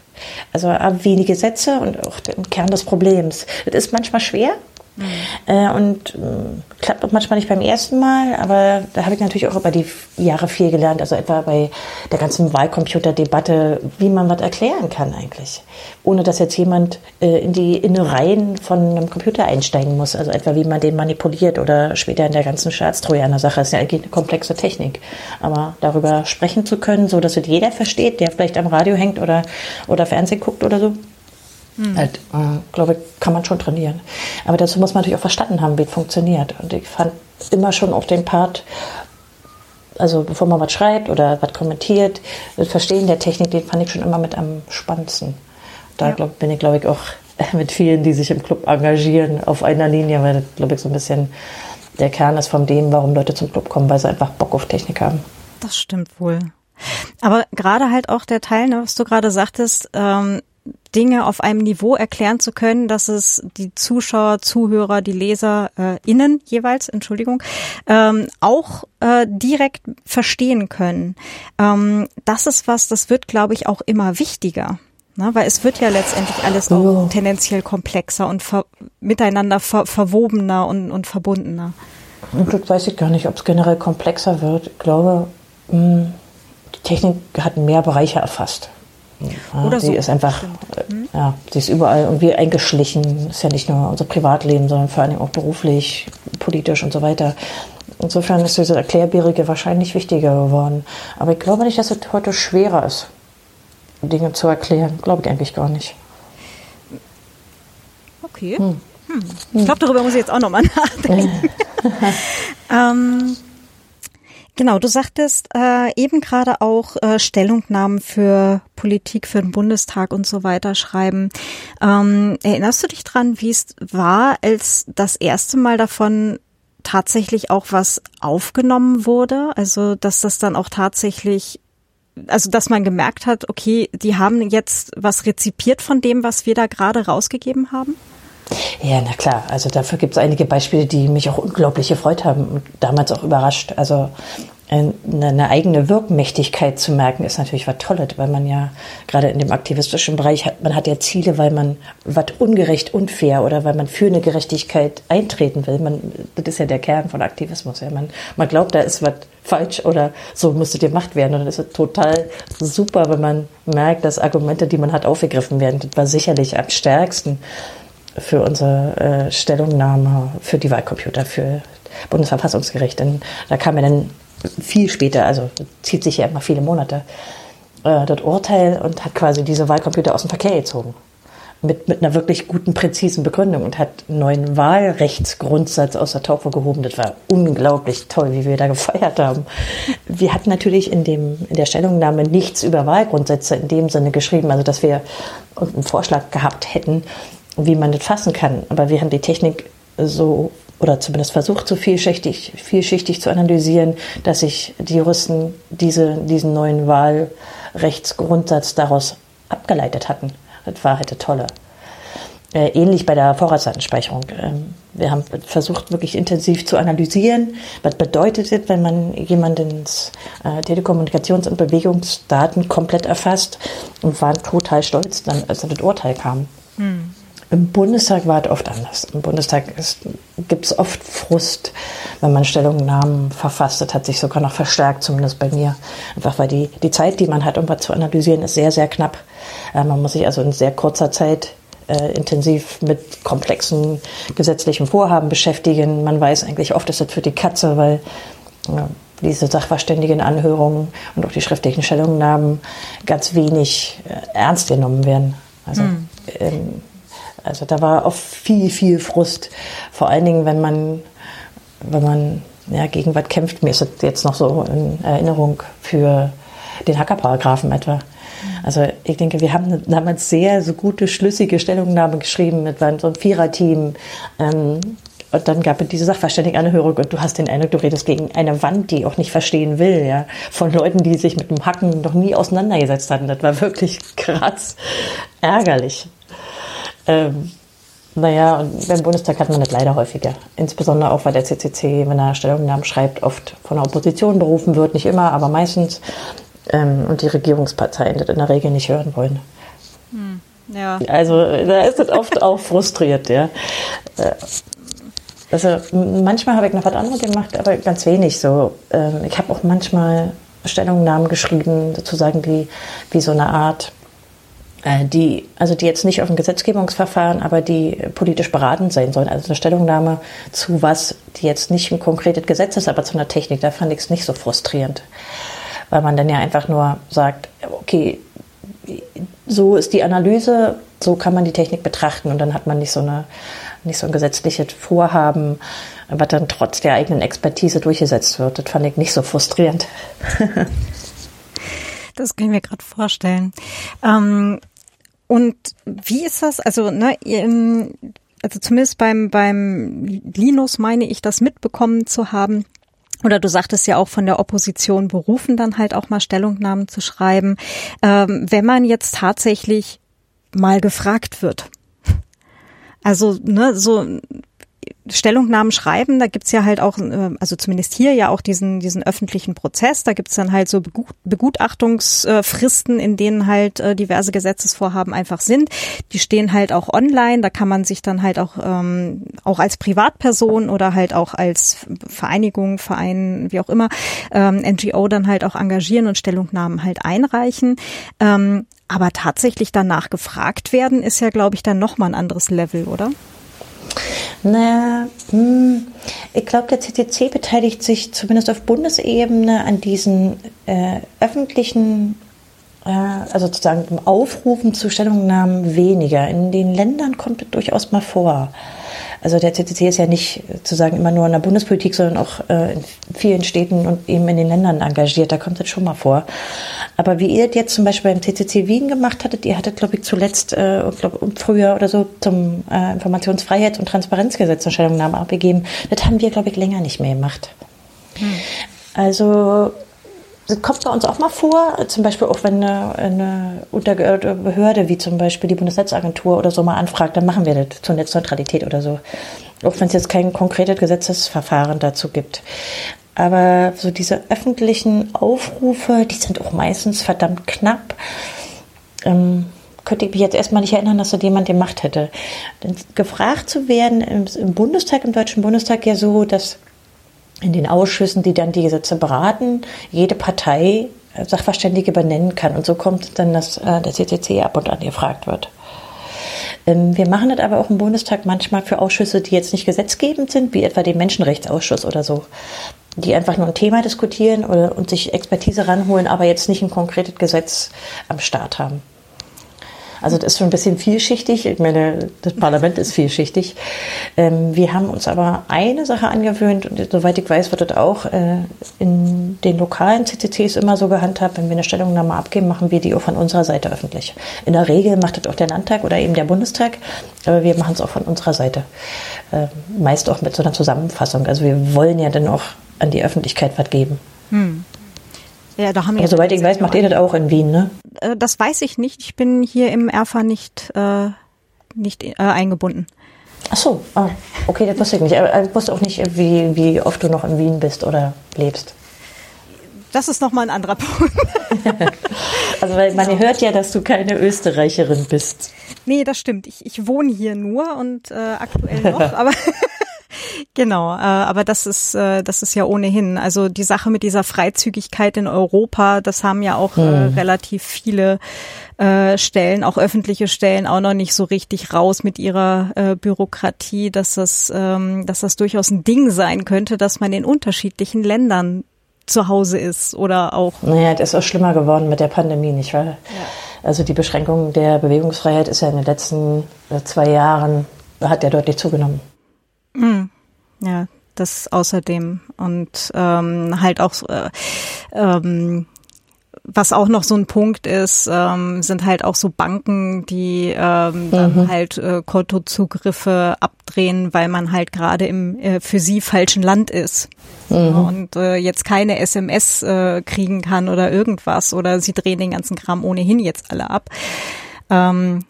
Speaker 2: also wenige Sätze und auch den Kern des Problems. Das ist manchmal schwer, Mhm. Äh, und äh, klappt auch manchmal nicht beim ersten Mal, aber da habe ich natürlich auch über die Jahre viel gelernt, also etwa bei der ganzen Wahlcomputer-Debatte, wie man was erklären kann eigentlich, ohne dass jetzt jemand äh, in die Innereien von einem Computer einsteigen muss, also etwa wie man den manipuliert oder später in der ganzen Staatstrojaner-Sache, ist ja eigentlich eine komplexe Technik, aber darüber sprechen zu können, so dass es jeder versteht, der vielleicht am Radio hängt oder, oder Fernsehen guckt oder so, Mhm. Halt, äh, glaube ich, kann man schon trainieren. Aber dazu muss man natürlich auch verstanden haben, wie es funktioniert. Und ich fand immer schon auf den Part, also bevor man was schreibt oder was kommentiert, das Verstehen der Technik, den fand ich schon immer mit am spannendsten. Da ja. glaub, bin ich, glaube ich, auch mit vielen, die sich im Club engagieren, auf einer Linie, weil das, glaube ich, so ein bisschen der Kern ist von dem, warum Leute zum Club kommen, weil sie einfach Bock auf Technik haben.
Speaker 1: Das stimmt wohl. Aber gerade halt auch der Teil, ne, was du gerade sagtest, ähm, Dinge auf einem Niveau erklären zu können, dass es die Zuschauer, Zuhörer, die Leser äh, innen jeweils, Entschuldigung, ähm, auch äh, direkt verstehen können. Ähm, das ist was, das wird, glaube ich, auch immer wichtiger. Ne? Weil es wird ja letztendlich alles auch oh. tendenziell komplexer und ver miteinander ver verwobener und, und verbundener.
Speaker 2: Und das weiß ich gar nicht, ob es generell komplexer wird. Ich glaube, mh, hm, die Technik hat mehr Bereiche erfasst. Ja, Oder so. ist einfach, mhm. ja, sie ist überall irgendwie eingeschlichen. Ist ja nicht nur unser Privatleben, sondern vor allem auch beruflich, politisch und so weiter. Insofern ist diese Erklärbärige wahrscheinlich wichtiger geworden. Aber ich glaube nicht, dass es heute schwerer ist, Dinge zu erklären. Glaube ich eigentlich gar nicht.
Speaker 1: Okay. Hm. Hm. Ich glaube, darüber muss ich jetzt auch nochmal nachdenken. ähm, Genau, du sagtest äh, eben gerade auch äh, Stellungnahmen für Politik, für den Bundestag und so weiter schreiben. Ähm, erinnerst du dich dran, wie es war, als das erste Mal davon tatsächlich auch was aufgenommen wurde? Also, dass das dann auch tatsächlich also dass man gemerkt hat, okay, die haben jetzt was rezipiert von dem, was wir da gerade rausgegeben haben?
Speaker 2: Ja, na klar. Also dafür gibt es einige Beispiele, die mich auch unglaublich gefreut haben und damals auch überrascht. Also eine eigene Wirkmächtigkeit zu merken, ist natürlich was Tolles, weil man ja gerade in dem aktivistischen Bereich hat, man hat ja Ziele, weil man was ungerecht, unfair oder weil man für eine Gerechtigkeit eintreten will. Man, das ist ja der Kern von Aktivismus. Ja. Man, man glaubt, da ist was falsch oder so müsste gemacht werden. Und dann ist es total super, wenn man merkt, dass Argumente, die man hat, aufgegriffen werden. Das war sicherlich am stärksten für unsere äh, Stellungnahme für die Wahlcomputer, für Bundesverfassungsgericht. Denn da kam ja dann viel später, also zieht sich ja immer viele Monate, äh, das Urteil und hat quasi diese Wahlcomputer aus dem Verkehr gezogen. Mit, mit einer wirklich guten, präzisen Begründung und hat einen neuen Wahlrechtsgrundsatz aus der Taufe gehoben. Das war unglaublich toll, wie wir da gefeiert haben. Wir hatten natürlich in, dem, in der Stellungnahme nichts über Wahlgrundsätze in dem Sinne geschrieben, also dass wir einen Vorschlag gehabt hätten, wie man das fassen kann. Aber wir haben die Technik so oder zumindest versucht, so vielschichtig, vielschichtig zu analysieren, dass sich die Juristen diese, diesen neuen Wahlrechtsgrundsatz daraus abgeleitet hatten. Das war halt das Tolle. äh, ähnlich bei der Vorratsdatenspeicherung. Ähm, wir haben versucht, wirklich intensiv zu analysieren, was bedeutet es, wenn man jemandens äh, Telekommunikations- und Bewegungsdaten komplett erfasst und waren total stolz, dann, als dann das Urteil kam. Hm. Im Bundestag war es oft anders. Im Bundestag gibt es oft Frust, wenn man Stellungnahmen verfasst. Das hat sich sogar noch verstärkt, zumindest bei mir. Einfach weil die, die Zeit, die man hat, um was zu analysieren, ist sehr, sehr knapp. Äh, man muss sich also in sehr kurzer Zeit äh, intensiv mit komplexen gesetzlichen Vorhaben beschäftigen. Man weiß eigentlich oft, ist das für die Katze, weil ja, diese Sachverständigenanhörungen und auch die schriftlichen Stellungnahmen ganz wenig äh, ernst genommen werden. Also, mhm. ähm, also da war oft viel, viel Frust. Vor allen Dingen, wenn man, wenn man ja, gegen was kämpft. Mir ist das jetzt noch so in Erinnerung für den Hackerparagraphen etwa. Also ich denke, wir haben damals sehr so gute, schlüssige Stellungnahmen geschrieben. mit so einem Viererteam. Ähm, und dann gab es diese Sachverständigenanhörung und du hast den Eindruck, du redest gegen eine Wand, die auch nicht verstehen will, ja. Von Leuten, die sich mit dem Hacken noch nie auseinandergesetzt hatten. Das war wirklich krass ärgerlich. Ähm, naja, und beim Bundestag hat man das leider häufiger. Insbesondere auch, weil der CCC, wenn er Stellungnahmen schreibt, oft von der Opposition berufen wird. Nicht immer, aber meistens ähm, und die Regierungsparteien das in der Regel nicht hören wollen. Hm, ja. Also da ist es oft auch frustriert, ja. Äh, also manchmal habe ich noch was anderes gemacht, aber ganz wenig so. Ähm, ich habe auch manchmal Stellungnahmen geschrieben, sozusagen wie, wie so eine Art, die, also die jetzt nicht auf ein Gesetzgebungsverfahren, aber die politisch beratend sein sollen. Also eine Stellungnahme zu was, die jetzt nicht ein konkretes Gesetz ist, aber zu einer Technik. Da fand ich es nicht so frustrierend weil man dann ja einfach nur sagt, okay, so ist die Analyse, so kann man die Technik betrachten und dann hat man nicht so eine nicht so ein gesetzliches Vorhaben, was dann trotz der eigenen Expertise durchgesetzt wird. Das fand ich nicht so frustrierend.
Speaker 1: das kann ich mir gerade vorstellen. Ähm, und wie ist das? Also, ne, also zumindest beim, beim Linus meine ich das mitbekommen zu haben, oder du sagtest ja auch von der Opposition berufen, dann halt auch mal Stellungnahmen zu schreiben. Ähm, wenn man jetzt tatsächlich mal gefragt wird. Also, ne, so Stellungnahmen schreiben, da gibt's ja halt auch, äh, also zumindest hier ja auch diesen, diesen öffentlichen Prozess, da gibt's dann halt so Begutachtungsfristen, in denen halt äh, diverse Gesetzesvorhaben einfach sind. Die stehen halt auch online, da kann man sich dann halt auch, ähm, auch als Privatperson oder halt auch als Vereinigung, Verein, wie auch immer, ähm, NGO dann halt auch engagieren und Stellungnahmen halt einreichen. Ähm, aber tatsächlich danach gefragt werden, ist ja, glaube ich, dann nochmal ein anderes Level, oder?
Speaker 2: Na, hm, ich glaube, der CCC beteiligt sich zumindest auf Bundesebene an diesen äh, öffentlichen, also sozusagen Aufrufen zu Stellungnahmen weniger. In den Ländern kommt es durchaus mal vor. Also der CCC ist ja nicht sozusagen immer nur in der Bundespolitik, sondern auch äh, in vielen Städten und eben in den Ländern engagiert. Da kommt das schon mal vor. Aber wie ihr jetzt zum Beispiel beim CCC Wien gemacht hattet, ihr hattet, glaube ich, zuletzt, äh, glaub, früher oder so zum äh, Informationsfreiheits- und Transparenzgesetz eine Stellungnahme abgegeben. Das haben wir, glaube ich, länger nicht mehr gemacht. Hm. Also das kommt bei uns auch mal vor, zum Beispiel auch wenn eine, eine untergeordnete Behörde wie zum Beispiel die Bundesnetzagentur oder so mal anfragt, dann machen wir das zur Netzneutralität oder so. Auch wenn es jetzt kein konkretes Gesetzesverfahren dazu gibt. Aber so diese öffentlichen Aufrufe, die sind auch meistens verdammt knapp. Ähm, könnte ich mich jetzt erstmal nicht erinnern, dass das jemand gemacht hätte. Denn gefragt zu werden im, im Bundestag, im Deutschen Bundestag ja so, dass in den Ausschüssen, die dann die Gesetze beraten, jede Partei äh, Sachverständige benennen kann. Und so kommt dann, dass äh, der CCC ab und an gefragt wird. Ähm, wir machen das aber auch im Bundestag manchmal für Ausschüsse, die jetzt nicht gesetzgebend sind, wie etwa den Menschenrechtsausschuss oder so, die einfach nur ein Thema diskutieren oder, und sich Expertise ranholen, aber jetzt nicht ein konkretes Gesetz am Start haben. Also das ist schon ein bisschen vielschichtig. Ich meine, das Parlament ist vielschichtig. Ähm, wir haben uns aber eine Sache angewöhnt und soweit ich weiß, wird das auch äh, in den lokalen CCCs immer so gehandhabt. Wenn wir eine Stellungnahme abgeben, machen wir die auch von unserer Seite öffentlich. In der Regel macht das auch der Landtag oder eben der Bundestag, aber wir machen es auch von unserer Seite. Äh, meist auch mit so einer Zusammenfassung. Also wir wollen ja dann auch an die Öffentlichkeit was geben. Hm.
Speaker 1: Ja, da haben wir.
Speaker 2: Ja, soweit ich weiß, macht ihr das auch in Wien, ne?
Speaker 1: Äh, das weiß ich nicht. Ich bin hier im Erfa nicht, äh, nicht äh, eingebunden.
Speaker 2: Ach so, ah, okay, das wusste ich nicht. Ich wusste auch nicht, wie, wie oft du noch in Wien bist oder lebst.
Speaker 1: Das ist nochmal ein anderer Punkt.
Speaker 2: also, weil man hört ja, dass du keine Österreicherin bist.
Speaker 1: Nee, das stimmt. Ich, ich wohne hier nur und äh, aktuell noch, aber Genau, äh, aber das ist äh, das ist ja ohnehin. Also die Sache mit dieser Freizügigkeit in Europa, das haben ja auch äh, hm. relativ viele äh, Stellen, auch öffentliche Stellen, auch noch nicht so richtig raus mit ihrer äh, Bürokratie, dass das ähm, dass das durchaus ein Ding sein könnte, dass man in unterschiedlichen Ländern zu Hause ist oder auch.
Speaker 2: Naja, das ist auch schlimmer geworden mit der Pandemie, nicht wahr? Ja. Also die Beschränkung der Bewegungsfreiheit ist ja in den letzten äh, zwei Jahren hat ja deutlich zugenommen.
Speaker 1: Mhm. Ja, das außerdem und ähm, halt auch äh, ähm, was auch noch so ein Punkt ist, ähm, sind halt auch so Banken, die ähm, mhm. dann halt äh, Kontozugriffe abdrehen, weil man halt gerade im äh, für sie falschen Land ist mhm. und äh, jetzt keine SMS äh, kriegen kann oder irgendwas oder sie drehen den ganzen Kram ohnehin jetzt alle ab. Ähm,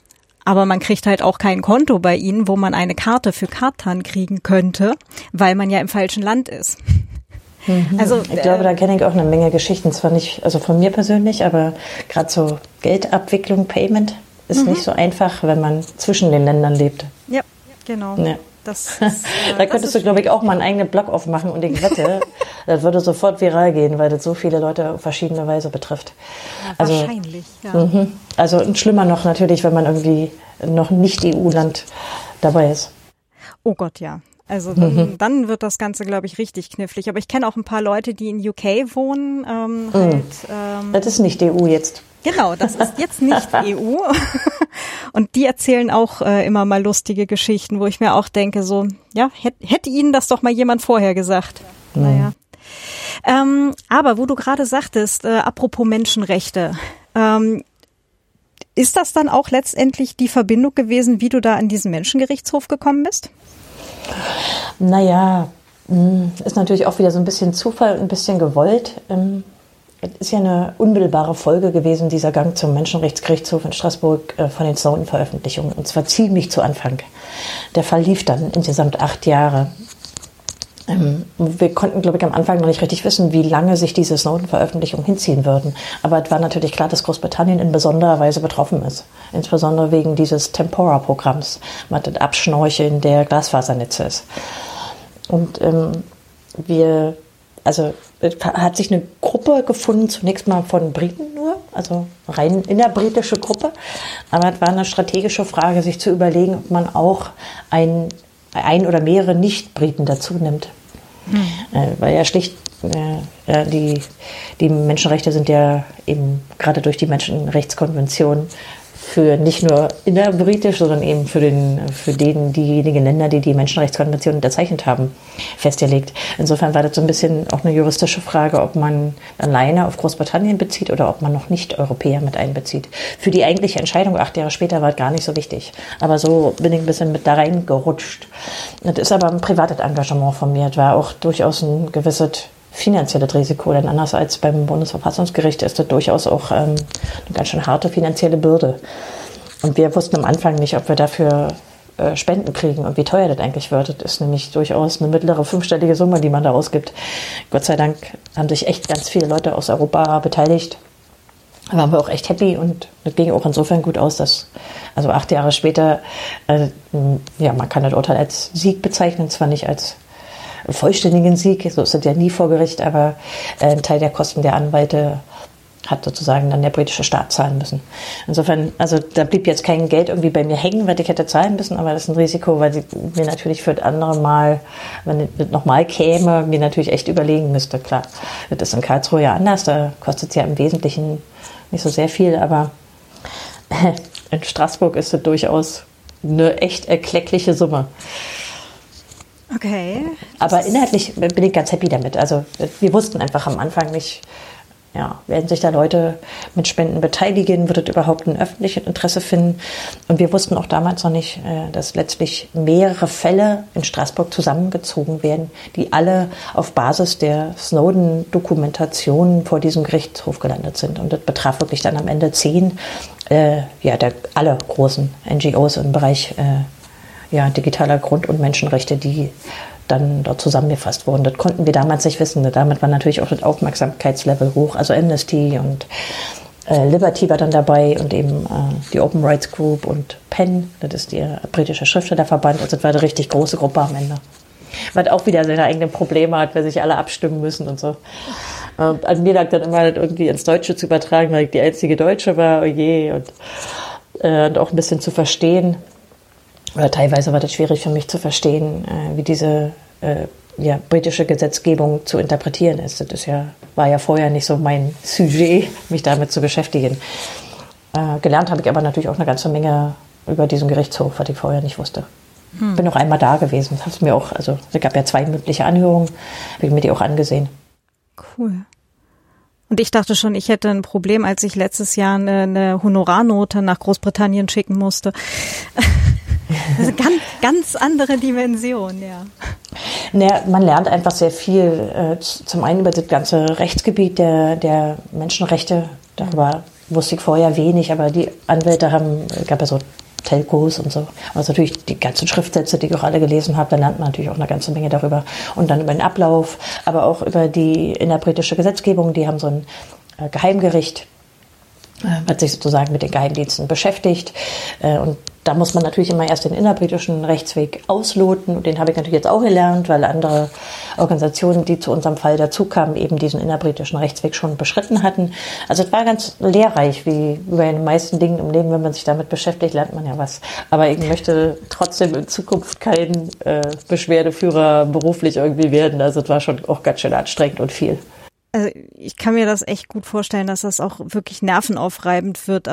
Speaker 1: aber man kriegt halt auch kein Konto bei ihnen, wo man eine Karte für Kartan kriegen könnte, weil man ja im falschen Land ist.
Speaker 2: Mhm. Also ich glaube, da kenne ich auch eine Menge Geschichten. Zwar nicht, also von mir persönlich, aber gerade so Geldabwicklung, Payment ist mhm. nicht so einfach, wenn man zwischen den Ländern lebt.
Speaker 1: Ja, genau. Ja.
Speaker 2: Das ist, äh, da könntest du, glaube ich, auch mal einen eigenen Blog aufmachen und ich wette, das würde sofort viral gehen, weil das so viele Leute auf verschiedene Weise betrifft.
Speaker 1: Ja, also, wahrscheinlich, ja.
Speaker 2: Mhm. Also und schlimmer noch natürlich, wenn man irgendwie noch nicht EU-Land dabei ist.
Speaker 1: Oh Gott, ja. Also dann, mhm. dann wird das Ganze, glaube ich, richtig knifflig. Aber ich kenne auch ein paar Leute, die in UK wohnen. Ähm, mhm. halt, ähm,
Speaker 2: das ist nicht EU jetzt.
Speaker 1: Genau, das ist jetzt nicht EU. Und die erzählen auch äh, immer mal lustige Geschichten, wo ich mir auch denke, so, ja, hätte hätt Ihnen das doch mal jemand vorher gesagt. Mhm. Naja. Ähm, aber wo du gerade sagtest, äh, apropos Menschenrechte, ähm, ist das dann auch letztendlich die Verbindung gewesen, wie du da an diesen Menschengerichtshof gekommen bist?
Speaker 2: Naja, hm, ist natürlich auch wieder so ein bisschen Zufall, ein bisschen gewollt. Ähm, es ist ja eine unmittelbare Folge gewesen, dieser Gang zum Menschenrechtsgerichtshof in Straßburg äh, von den Snowden-Veröffentlichungen. Und zwar ziemlich zu Anfang. Der Fall lief dann insgesamt acht Jahre. Ähm, wir konnten, glaube ich, am Anfang noch nicht richtig wissen, wie lange sich diese Snowden-Veröffentlichungen hinziehen würden. Aber es war natürlich klar, dass Großbritannien in besonderer Weise betroffen ist. Insbesondere wegen dieses Tempora-Programms, dem Abschnorcheln der Glasfasernetze ist. Und ähm, wir, also hat sich eine Gruppe gefunden, zunächst mal von Briten nur, also rein innerbritische Gruppe. Aber es war eine strategische Frage, sich zu überlegen, ob man auch ein, ein oder mehrere Nicht-Briten dazu nimmt. Hm. Äh, weil ja schlicht äh, die, die Menschenrechte sind ja eben gerade durch die Menschenrechtskonvention für nicht nur innerbritisch, sondern eben für, den, für den, diejenigen Länder, die die Menschenrechtskonvention unterzeichnet haben, festgelegt. Insofern war das so ein bisschen auch eine juristische Frage, ob man alleine auf Großbritannien bezieht oder ob man noch nicht Europäer mit einbezieht. Für die eigentliche Entscheidung acht Jahre später war es gar nicht so wichtig. Aber so bin ich ein bisschen mit da reingerutscht. Das ist aber ein privates Engagement von mir. Das war auch durchaus ein gewisses finanzielles Risiko, denn anders als beim Bundesverfassungsgericht ist das durchaus auch ähm, eine ganz schön harte finanzielle Bürde. Und wir wussten am Anfang nicht, ob wir dafür äh, Spenden kriegen und wie teuer das eigentlich wird. Das ist nämlich durchaus eine mittlere fünfstellige Summe, die man da ausgibt. Gott sei Dank haben sich echt ganz viele Leute aus Europa beteiligt. Da waren wir auch echt happy und das ging auch insofern gut aus, dass also acht Jahre später, äh, ja, man kann das Urteil als Sieg bezeichnen, zwar nicht als vollständigen Sieg, so ist es ja nie vor Gericht, aber äh, ein Teil der Kosten der Anwälte hat sozusagen dann der britische Staat zahlen müssen. Insofern, also da blieb jetzt kein Geld irgendwie bei mir hängen, weil ich hätte zahlen müssen, aber das ist ein Risiko, weil sie mir natürlich für das andere Mal, wenn es nochmal käme, mir natürlich echt überlegen müsste. Klar, das ist in Karlsruhe ja anders, da kostet es ja im Wesentlichen nicht so sehr viel, aber in Straßburg ist es durchaus eine echt erkleckliche Summe.
Speaker 1: Okay.
Speaker 2: Aber inhaltlich bin ich ganz happy damit. Also wir wussten einfach am Anfang nicht, ja, werden sich da Leute mit Spenden beteiligen? Wird es überhaupt ein öffentliches Interesse finden? Und wir wussten auch damals noch nicht, äh, dass letztlich mehrere Fälle in Straßburg zusammengezogen werden, die alle auf Basis der Snowden-Dokumentation vor diesem Gerichtshof gelandet sind. Und das betraf wirklich dann am Ende zehn äh, ja, der, alle großen NGOs im Bereich äh, ja, digitaler Grund- und Menschenrechte, die dann dort zusammengefasst wurden. Das konnten wir damals nicht wissen. Damit war natürlich auch das Aufmerksamkeitslevel hoch. Also Amnesty und äh, Liberty war dann dabei und eben äh, die Open Rights Group und PEN, das ist der britische Schriftstellerverband. Also das war eine richtig große Gruppe am Ende. Was auch wieder seine eigenen Probleme hat, weil sich alle abstimmen müssen und so. Und an mir lag dann immer das irgendwie ins Deutsche zu übertragen, weil ich die einzige Deutsche war, oh je, und, äh, und auch ein bisschen zu verstehen. Oder teilweise war das schwierig für mich zu verstehen, äh, wie diese äh, ja, britische Gesetzgebung zu interpretieren ist. Das ist ja, war ja vorher nicht so mein Sujet, mich damit zu beschäftigen. Äh, gelernt habe ich aber natürlich auch eine ganze Menge über diesen Gerichtshof, was ich vorher nicht wusste. Hm. Bin auch einmal da gewesen. Hast mir auch, also es gab ja zwei mündliche Anhörungen, habe ich mir die auch angesehen.
Speaker 1: Cool. Und ich dachte schon, ich hätte ein Problem, als ich letztes Jahr eine, eine Honorarnote nach Großbritannien schicken musste. Das ist eine ganz, ganz andere Dimension, ja.
Speaker 2: Naja, man lernt einfach sehr viel. Äh, zum einen über das ganze Rechtsgebiet der, der Menschenrechte. Darüber wusste ich vorher wenig, aber die Anwälte haben, gab ja so Telcos und so. Also natürlich die ganzen Schriftsätze, die ich auch alle gelesen habe, da lernt man natürlich auch eine ganze Menge darüber. Und dann über den Ablauf, aber auch über die innerbritische Gesetzgebung. Die haben so ein äh, Geheimgericht, äh, hat sich sozusagen mit den Geheimdiensten beschäftigt. Äh, und da muss man natürlich immer erst den innerbritischen Rechtsweg ausloten. Und den habe ich natürlich jetzt auch gelernt, weil andere Organisationen, die zu unserem Fall dazukamen, eben diesen innerbritischen Rechtsweg schon beschritten hatten. Also es war ganz lehrreich, wie bei den meisten Dingen im Leben, wenn man sich damit beschäftigt, lernt man ja was. Aber ich möchte trotzdem in Zukunft kein äh, Beschwerdeführer beruflich irgendwie werden. Also es war schon auch ganz schön anstrengend und viel.
Speaker 1: Also ich kann mir das echt gut vorstellen, dass das auch wirklich nervenaufreibend wird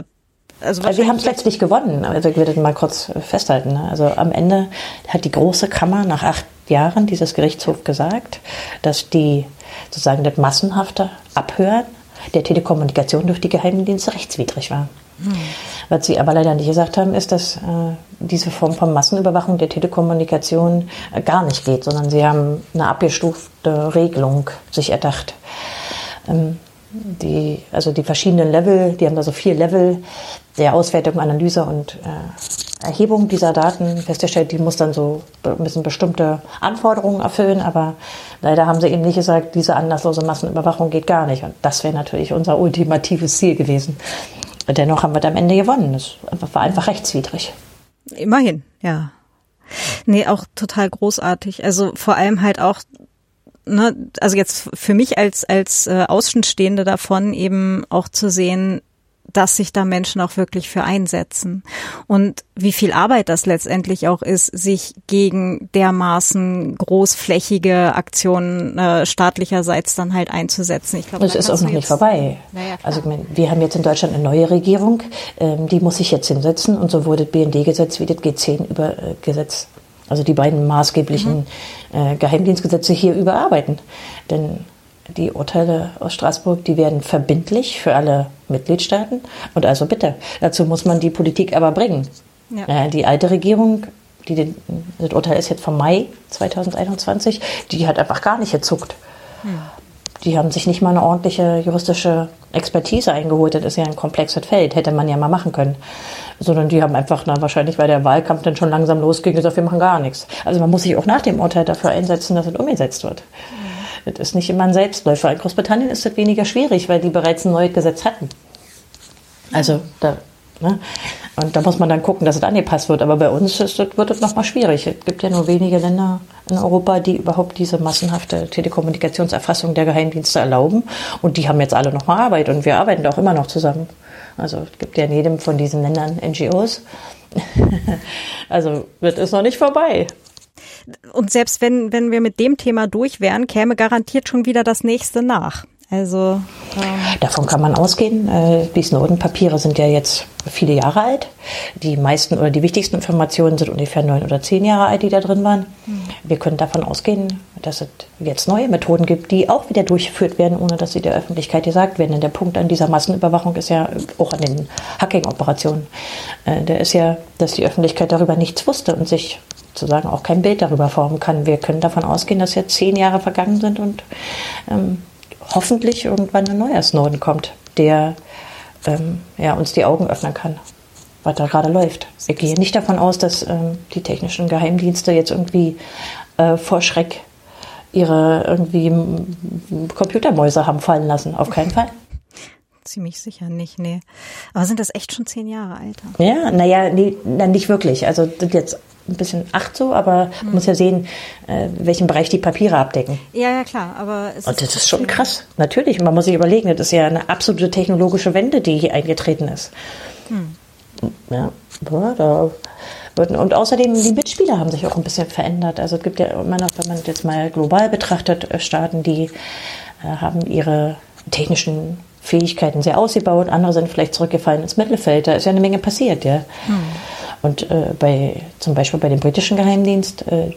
Speaker 2: also, also wir haben es letztlich gewonnen. Also ich würde mal kurz festhalten. Ne? Also am Ende hat die große Kammer nach acht Jahren dieses Gerichtshof gesagt, dass die sozusagen das massenhafte Abhören der Telekommunikation durch die Geheimdienste rechtswidrig war. Was sie aber leider nicht gesagt haben, ist, dass äh, diese Form von Massenüberwachung der Telekommunikation äh, gar nicht geht, sondern sie haben eine abgestufte Regelung sich erdacht. Ähm, die, also die verschiedenen Level, die haben da so vier Level der Auswertung, Analyse und äh, Erhebung dieser Daten festgestellt, die muss dann so müssen bestimmte Anforderungen erfüllen, aber leider haben sie eben nicht gesagt, diese anlasslose Massenüberwachung geht gar nicht. Und das wäre natürlich unser ultimatives Ziel gewesen. Dennoch haben wir da am Ende gewonnen. Das war einfach rechtswidrig.
Speaker 1: Immerhin, ja. Nee, auch total großartig. Also vor allem halt auch ne, also jetzt für mich als als äh, Außenstehende davon eben auch zu sehen, dass sich da Menschen auch wirklich für einsetzen und wie viel Arbeit das letztendlich auch ist, sich gegen dermaßen großflächige Aktionen äh, staatlicherseits dann halt einzusetzen.
Speaker 2: Ich glaube, das ist auch noch nicht vorbei. Naja, also wir haben jetzt in Deutschland eine neue Regierung, ähm, die muss sich jetzt hinsetzen und sowohl das BND-Gesetz wie das G10-Gesetz also die beiden maßgeblichen mhm. äh, Geheimdienstgesetze hier überarbeiten. Denn die Urteile aus Straßburg, die werden verbindlich für alle Mitgliedstaaten. Und also bitte, dazu muss man die Politik aber bringen. Ja. Äh, die alte Regierung, die den, das Urteil ist jetzt vom Mai 2021, die hat einfach gar nicht gezuckt. Mhm. Die haben sich nicht mal eine ordentliche juristische Expertise eingeholt. Das ist ja ein komplexes Feld, hätte man ja mal machen können. Sondern die haben einfach, na, wahrscheinlich, weil der Wahlkampf dann schon langsam losging, gesagt, wir machen gar nichts. Also man muss sich auch nach dem Urteil dafür einsetzen, dass es umgesetzt wird. Mhm. Das ist nicht immer ein Selbstläufer. In Großbritannien ist das weniger schwierig, weil die bereits ein neues Gesetz hatten. Also da Ne? Und da muss man dann gucken, dass es angepasst wird. Aber bei uns ist, wird es nochmal schwierig. Es gibt ja nur wenige Länder in Europa, die überhaupt diese massenhafte Telekommunikationserfassung der Geheimdienste erlauben. Und die haben jetzt alle nochmal Arbeit und wir arbeiten da auch immer noch zusammen. Also es gibt ja in jedem von diesen Ländern NGOs. also wird es noch nicht vorbei.
Speaker 1: Und selbst wenn, wenn wir mit dem Thema durch wären, käme garantiert schon wieder das nächste nach. Also
Speaker 2: ähm davon kann man ausgehen. Äh, die Snowden-Papiere sind ja jetzt viele Jahre alt. Die meisten oder die wichtigsten Informationen sind ungefähr neun oder zehn Jahre alt, die da drin waren. Mhm. Wir können davon ausgehen, dass es jetzt neue Methoden gibt, die auch wieder durchgeführt werden, ohne dass sie der Öffentlichkeit gesagt werden. Denn der Punkt an dieser Massenüberwachung ist ja auch an den Hacking-Operationen. Äh, der ist ja, dass die Öffentlichkeit darüber nichts wusste und sich sozusagen auch kein Bild darüber formen kann. Wir können davon ausgehen, dass jetzt zehn Jahre vergangen sind und ähm, hoffentlich irgendwann ein neuer Snowden kommt, der ähm, ja, uns die Augen öffnen kann, was da gerade läuft. Ich gehe nicht davon aus, dass ähm, die technischen Geheimdienste jetzt irgendwie äh, vor Schreck ihre irgendwie Computermäuse haben fallen lassen. Auf keinen Fall.
Speaker 1: Ziemlich sicher nicht, nee. Aber sind das echt schon zehn Jahre alt?
Speaker 2: Ja, naja, nee, na, nicht wirklich. Also jetzt ein bisschen acht so, aber man muss ja sehen, äh, welchen Bereich die Papiere abdecken.
Speaker 1: Ja, ja, klar. Aber
Speaker 2: es Und das ist schon krass. Natürlich. Man muss sich überlegen, das ist ja eine absolute technologische Wende, die hier eingetreten ist. Hm. Ja, da und außerdem, die Mitspieler haben sich auch ein bisschen verändert. Also es gibt ja immer noch, wenn man jetzt mal global betrachtet, äh, Staaten, die äh, haben ihre technischen Fähigkeiten sehr ausgebaut, andere sind vielleicht zurückgefallen ins Mittelfeld. Da ist ja eine Menge passiert, ja. Hm. Und äh, bei, zum Beispiel bei dem britischen Geheimdienst äh,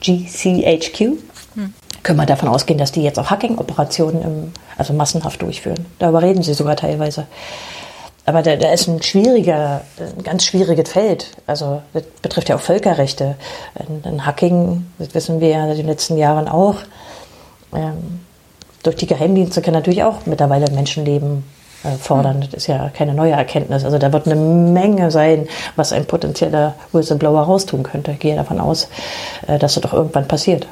Speaker 2: GCHQ hm. können wir davon ausgehen, dass die jetzt auch Hacking-Operationen also massenhaft durchführen. Darüber reden sie sogar teilweise. Aber da, da ist ein schwieriger, ein ganz schwieriges Feld. Also das betrifft ja auch Völkerrechte. Ein, ein Hacking, das wissen wir ja in den letzten Jahren auch. Ähm, durch die Geheimdienste kann natürlich auch mittlerweile Menschenleben fordern. Das ist ja keine neue Erkenntnis. Also da wird eine Menge sein, was ein potenzieller Whistleblower raustun könnte. Ich gehe davon aus, äh, dass das doch irgendwann passiert.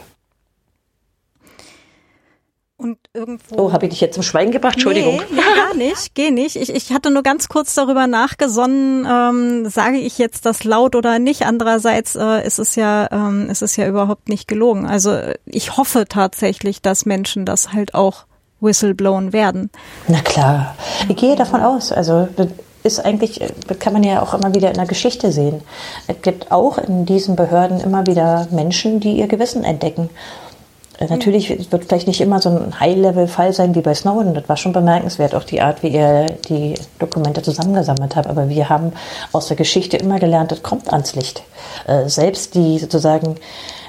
Speaker 1: Und irgendwo.
Speaker 2: Oh, habe ich dich jetzt zum Schweigen gebracht? Entschuldigung.
Speaker 1: Nee, nee gar nicht, geh nicht. Ich, ich hatte nur ganz kurz darüber nachgesonnen, ähm, sage ich jetzt das laut oder nicht. Andererseits äh, ist es ja, ähm, ist es ja überhaupt nicht gelogen. Also ich hoffe tatsächlich, dass Menschen das halt auch whistleblowen werden.
Speaker 2: Na klar, ich gehe davon aus. Also ist eigentlich, kann man ja auch immer wieder in der Geschichte sehen. Es gibt auch in diesen Behörden immer wieder Menschen, die ihr Gewissen entdecken. Äh, natürlich wird vielleicht nicht immer so ein High-Level-Fall sein wie bei Snowden. Das war schon bemerkenswert, auch die Art, wie er die Dokumente zusammengesammelt hat. Aber wir haben aus der Geschichte immer gelernt, das kommt ans Licht. Äh, selbst die sozusagen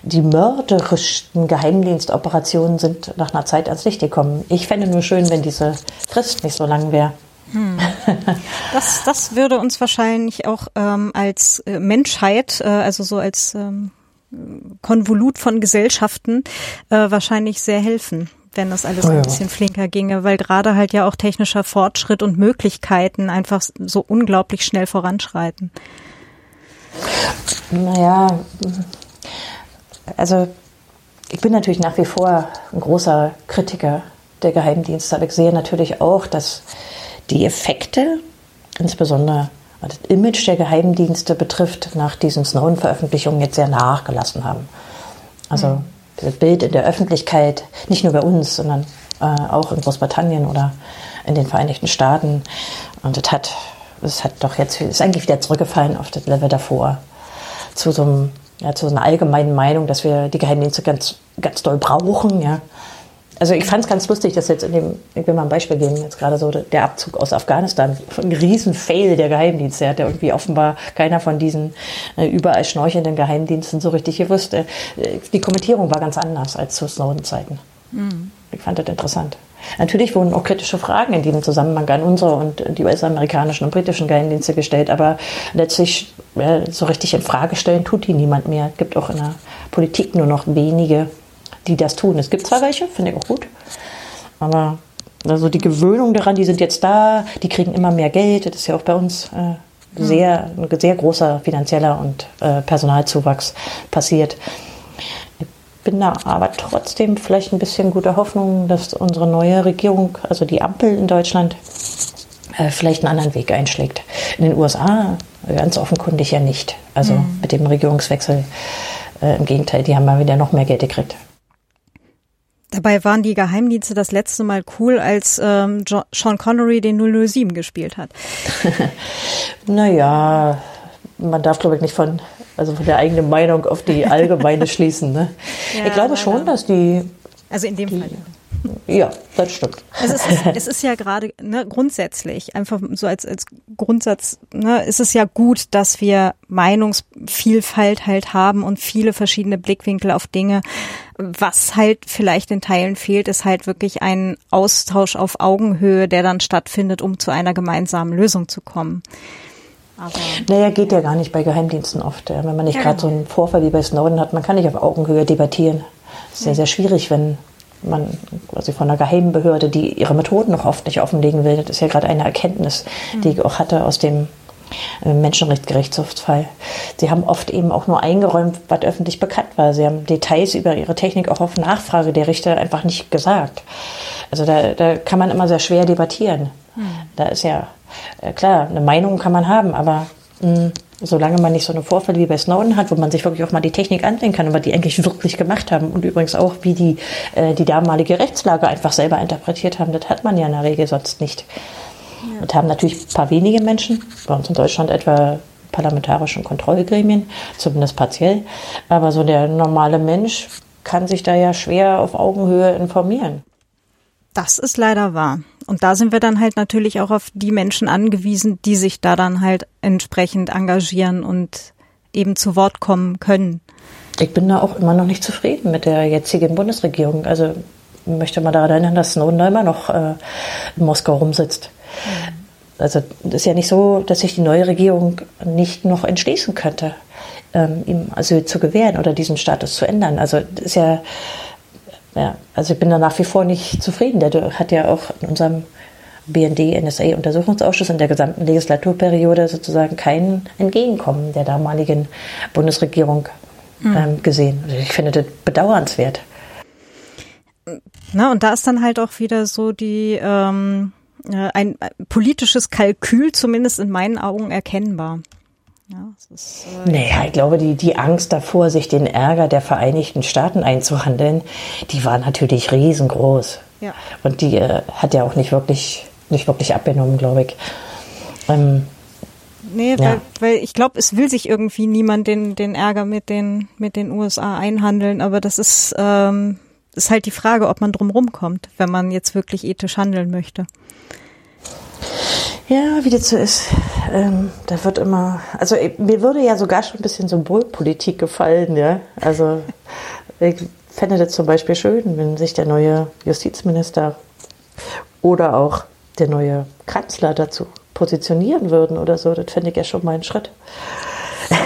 Speaker 2: die mörderischsten Geheimdienstoperationen sind nach einer Zeit ans Licht gekommen. Ich fände nur schön, wenn diese Frist nicht so lang wäre. Hm.
Speaker 1: Das, das würde uns wahrscheinlich auch ähm, als äh, Menschheit, äh, also so als ähm, Konvolut von Gesellschaften äh, wahrscheinlich sehr helfen wenn das alles oh ja. ein bisschen flinker ginge, weil gerade halt ja auch technischer Fortschritt und Möglichkeiten einfach so unglaublich schnell voranschreiten.
Speaker 2: Naja, also ich bin natürlich nach wie vor ein großer Kritiker der Geheimdienste, aber ich sehe natürlich auch, dass die Effekte, insbesondere was das Image der Geheimdienste betrifft, nach diesen Snowden-Veröffentlichungen jetzt sehr nachgelassen haben. Also mhm. das Bild in der Öffentlichkeit, nicht nur bei uns, sondern äh, auch in Großbritannien oder in den Vereinigten Staaten. Und das hat, das hat doch jetzt, ist eigentlich wieder zurückgefallen auf das Level davor. Zu so einem, ja, zu so einer allgemeinen Meinung, dass wir die Geheimdienste ganz, ganz doll brauchen, ja. Also ich fand es ganz lustig, dass jetzt in dem, ich will mal ein Beispiel geben, jetzt gerade so der Abzug aus Afghanistan, ein riesen Fail der Geheimdienste, hat ja irgendwie offenbar keiner von diesen äh, überall schnorchelnden Geheimdiensten so richtig gewusst. Äh, die Kommentierung war ganz anders als zu Snowden-Zeiten. Mhm. Ich fand das interessant. Natürlich wurden auch kritische Fragen in diesem Zusammenhang an unsere und die US-amerikanischen und britischen Geheimdienste gestellt, aber letztlich äh, so richtig in Frage stellen tut die niemand mehr. Es gibt auch in der Politik nur noch wenige die das tun. Es gibt zwar welche, finde ich auch gut, aber also die Gewöhnung daran, die sind jetzt da, die kriegen immer mehr Geld, das ist ja auch bei uns äh, sehr, ein sehr großer finanzieller und äh, Personalzuwachs passiert. Ich bin da aber trotzdem vielleicht ein bisschen guter Hoffnung, dass unsere neue Regierung, also die Ampel in Deutschland, äh, vielleicht einen anderen Weg einschlägt. In den USA ganz offenkundig ja nicht. Also mhm. mit dem Regierungswechsel äh, im Gegenteil, die haben mal wieder noch mehr Geld gekriegt.
Speaker 1: Dabei waren die Geheimdienste das letzte Mal cool, als ähm, Sean Connery den 007 gespielt hat.
Speaker 2: naja, man darf, glaube ich, nicht von, also von der eigenen Meinung auf die allgemeine schließen. Ne? Ja, ich glaube schon, dass die.
Speaker 1: Also in dem
Speaker 2: die,
Speaker 1: Fall.
Speaker 2: Ja, das stimmt.
Speaker 1: Es ist, es ist ja gerade ne, grundsätzlich, einfach so als, als Grundsatz, ne, ist es ja gut, dass wir Meinungsvielfalt halt haben und viele verschiedene Blickwinkel auf Dinge. Was halt vielleicht in Teilen fehlt, ist halt wirklich ein Austausch auf Augenhöhe, der dann stattfindet, um zu einer gemeinsamen Lösung zu kommen.
Speaker 2: Aber, naja, geht ja gar nicht bei Geheimdiensten oft. Wenn man nicht ja, gerade genau. so einen Vorfall wie bei Snowden hat, man kann nicht auf Augenhöhe debattieren. Das ist ja, ja sehr schwierig, wenn man quasi von einer geheimen Behörde, die ihre Methoden noch oft nicht offenlegen will. Das ist ja gerade eine Erkenntnis, die ich auch hatte aus dem äh, Menschenrechtsgerichtshofsfall. Sie haben oft eben auch nur eingeräumt, was öffentlich bekannt war. Sie haben Details über ihre Technik auch auf Nachfrage der Richter einfach nicht gesagt. Also da, da kann man immer sehr schwer debattieren. Hm. Da ist ja äh, klar, eine Meinung kann man haben, aber mh, hm, solange man nicht so eine Vorfälle wie bei Snowden hat, wo man sich wirklich auch mal die Technik ansehen kann und was die eigentlich wirklich gemacht haben und übrigens auch, wie die äh, die damalige Rechtslage einfach selber interpretiert haben, das hat man ja in der Regel sonst nicht. Und haben natürlich ein paar wenige Menschen, bei uns in Deutschland etwa parlamentarischen Kontrollgremien, zumindest partiell, aber so der normale Mensch kann sich da ja schwer auf Augenhöhe informieren.
Speaker 1: Das ist leider wahr. Und da sind wir dann halt natürlich auch auf die Menschen angewiesen, die sich da dann halt entsprechend engagieren und eben zu Wort kommen können.
Speaker 2: Ich bin da auch immer noch nicht zufrieden mit der jetzigen Bundesregierung. Also möchte mal daran erinnern, dass Snowden da immer noch äh, in Moskau rumsitzt. Also es ist ja nicht so, dass sich die neue Regierung nicht noch entschließen könnte, ähm, ihm Asyl zu gewähren oder diesen Status zu ändern. Also das ist ja ja, also ich bin da nach wie vor nicht zufrieden. Der hat ja auch in unserem BND-NSA-Untersuchungsausschuss in der gesamten Legislaturperiode sozusagen kein Entgegenkommen der damaligen Bundesregierung mhm. ähm, gesehen. Also ich finde das bedauernswert.
Speaker 1: Na, und da ist dann halt auch wieder so die ähm, äh, ein politisches Kalkül, zumindest in meinen Augen, erkennbar.
Speaker 2: Ja, ist, äh, naja, ich glaube, die, die Angst davor, sich den Ärger der Vereinigten Staaten einzuhandeln, die war natürlich riesengroß. Ja. Und die äh, hat ja auch nicht wirklich, nicht wirklich abgenommen, glaube ich. Ähm,
Speaker 1: nee, weil, ja. weil ich glaube, es will sich irgendwie niemand den, den Ärger mit den, mit den USA einhandeln, aber das ist, ähm, ist halt die Frage, ob man drum rumkommt, wenn man jetzt wirklich ethisch handeln möchte.
Speaker 2: Ja, wie das so ist. Ähm, da wird immer, also mir würde ja sogar schon ein bisschen Symbolpolitik gefallen, ja. Also ich fände das zum Beispiel schön, wenn sich der neue Justizminister oder auch der neue Kanzler dazu positionieren würden oder so. Das fände ich ja schon mal einen Schritt. Ja.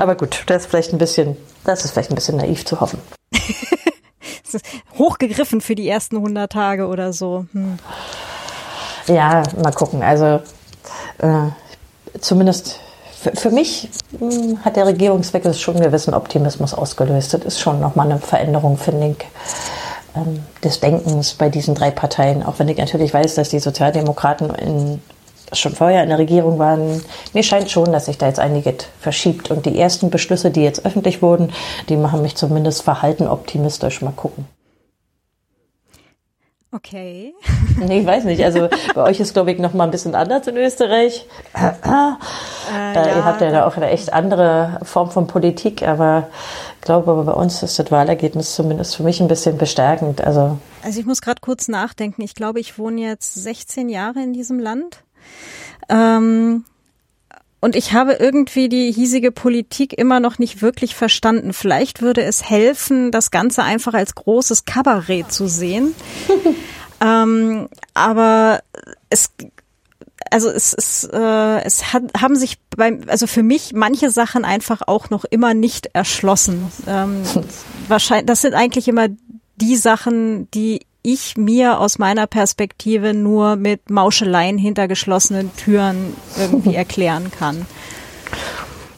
Speaker 2: Aber gut, das ist vielleicht ein bisschen, das ist vielleicht ein bisschen naiv zu hoffen.
Speaker 1: hochgegriffen für die ersten 100 Tage oder so. Hm.
Speaker 2: Ja, mal gucken. Also äh, zumindest für, mich mh, hm, hat der Regierungswechsel schon einen gewissen Optimismus ausgelöst. Das ist schon nochmal eine Veränderung, finde ich, ähm, des Denkens bei diesen drei Parteien. Auch wenn ich natürlich weiß, dass die Sozialdemokraten in, schon vorher in der Regierung waren. Mir scheint schon, dass sich da jetzt einiges verschiebt. Und die ersten Beschlüsse, die jetzt öffentlich wurden, die machen mich zumindest verhalten optimistisch. Mal gucken.
Speaker 1: Okay.
Speaker 2: Ich weiß nicht. Also bei euch ist, glaube ich, noch mal ein bisschen anders in Österreich. Äh, äh, ja, ihr habt ja da auch eine echt andere Form von Politik, aber ich glaube, bei uns ist das Wahlergebnis zumindest für mich ein bisschen bestärkend. Also,
Speaker 1: also ich muss gerade kurz nachdenken. Ich glaube, ich wohne jetzt 16 Jahre in diesem Land. Ähm, und ich habe irgendwie die hiesige Politik immer noch nicht wirklich verstanden. Vielleicht würde es helfen, das Ganze einfach als großes Kabarett zu sehen. ähm, aber es also es ist, äh, es hat, haben sich beim, also für mich manche Sachen einfach auch noch immer nicht erschlossen. Ähm, wahrscheinlich, das sind eigentlich immer die Sachen, die ich mir aus meiner Perspektive nur mit Mauscheleien hinter geschlossenen Türen irgendwie erklären kann.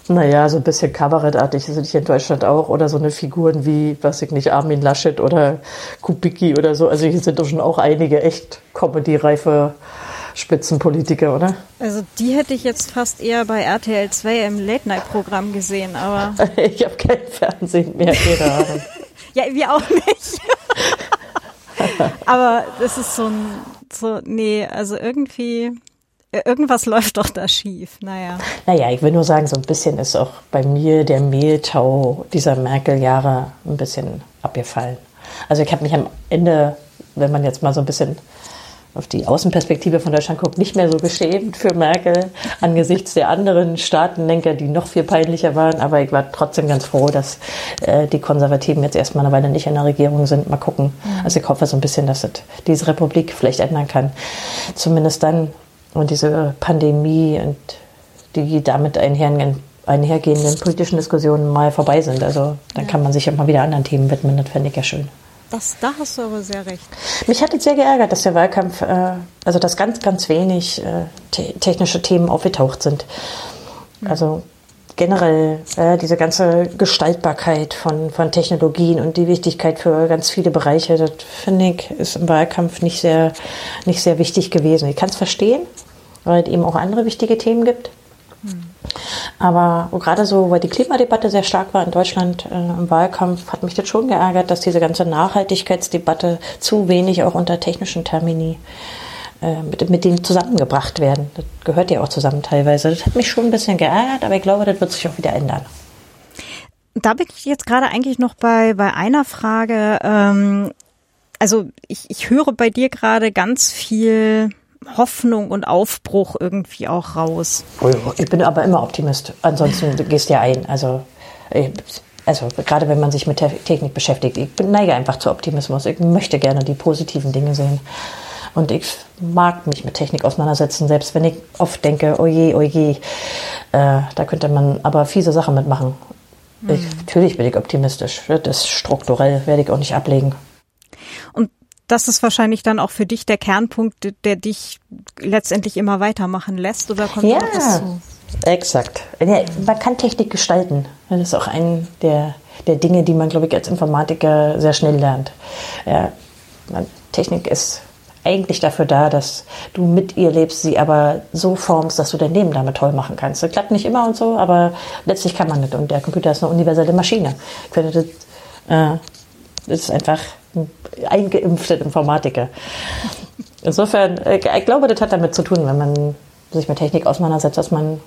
Speaker 2: Naja, so ein bisschen kabarettartig sind die in Deutschland auch. Oder so eine Figuren wie, weiß ich nicht, Armin Laschet oder Kubicki oder so. Also hier sind doch schon auch einige echt Comedy-reife Spitzenpolitiker, oder?
Speaker 1: Also die hätte ich jetzt fast eher bei RTL 2 im Late-Night-Programm gesehen, aber...
Speaker 2: ich habe kein Fernsehen mehr gerade.
Speaker 1: ja, wir auch nicht. Aber das ist so ein, so, nee, also irgendwie, irgendwas läuft doch da schief. Naja.
Speaker 2: Naja, ich will nur sagen, so ein bisschen ist auch bei mir der Mehltau dieser Merkel-Jahre ein bisschen abgefallen. Also ich habe mich am Ende, wenn man jetzt mal so ein bisschen auf die Außenperspektive von Deutschland guckt, nicht mehr so geschämt für Merkel angesichts der anderen Staatenlenker, die noch viel peinlicher waren. Aber ich war trotzdem ganz froh, dass äh, die Konservativen jetzt erstmal eine Weile nicht in der Regierung sind. Mal gucken. Mhm. Also ich hoffe so ein bisschen, dass es diese Republik vielleicht ändern kann. Zumindest dann, und diese Pandemie und die damit einhergehenden, einhergehenden politischen Diskussionen mal vorbei sind. Also dann kann man sich auch mal wieder anderen Themen widmen. Das fände ich ja schön.
Speaker 1: Das, da hast du aber sehr recht.
Speaker 2: Mich hat jetzt sehr geärgert, dass der Wahlkampf, äh, also dass ganz, ganz wenig äh, te technische Themen aufgetaucht sind. Also generell äh, diese ganze Gestaltbarkeit von, von Technologien und die Wichtigkeit für ganz viele Bereiche, das finde ich, ist im Wahlkampf nicht sehr, nicht sehr wichtig gewesen. Ich kann es verstehen, weil es eben auch andere wichtige Themen gibt. Aber gerade so, weil die Klimadebatte sehr stark war in Deutschland äh, im Wahlkampf, hat mich das schon geärgert, dass diese ganze Nachhaltigkeitsdebatte zu wenig auch unter technischen Termini äh, mit, mit denen zusammengebracht werden. Das gehört ja auch zusammen teilweise. Das hat mich schon ein bisschen geärgert, aber ich glaube, das wird sich auch wieder ändern.
Speaker 1: Da bin ich jetzt gerade eigentlich noch bei, bei einer Frage. Ähm, also ich, ich höre bei dir gerade ganz viel Hoffnung und Aufbruch irgendwie auch raus.
Speaker 2: Oh ich bin aber immer Optimist. Ansonsten gehst du ja ein. Also, also gerade wenn man sich mit Technik beschäftigt, ich neige einfach zu Optimismus. Ich möchte gerne die positiven Dinge sehen. Und ich mag mich mit Technik auseinandersetzen, selbst wenn ich oft denke, oje, oje, äh, da könnte man aber fiese Sachen mitmachen. Mhm. Ich, natürlich bin ich optimistisch. Das strukturell werde ich auch nicht ablegen.
Speaker 1: Und das ist wahrscheinlich dann auch für dich der Kernpunkt, der dich letztendlich immer weitermachen lässt, oder kommt
Speaker 2: ja, was zu? Exakt. Ja, man kann Technik gestalten. Das ist auch ein der, der Dinge, die man, glaube ich, als Informatiker sehr schnell lernt. Ja, Technik ist eigentlich dafür da, dass du mit ihr lebst, sie aber so formst, dass du dein Leben damit toll machen kannst. Das klappt nicht immer und so, aber letztlich kann man das. Und der Computer ist eine universelle Maschine. Ich finde, das, äh, das ist einfach eingeimpfte Informatiker. Insofern, äh, ich glaube, das hat damit zu tun, wenn man sich mit Technik auseinandersetzt, dass man,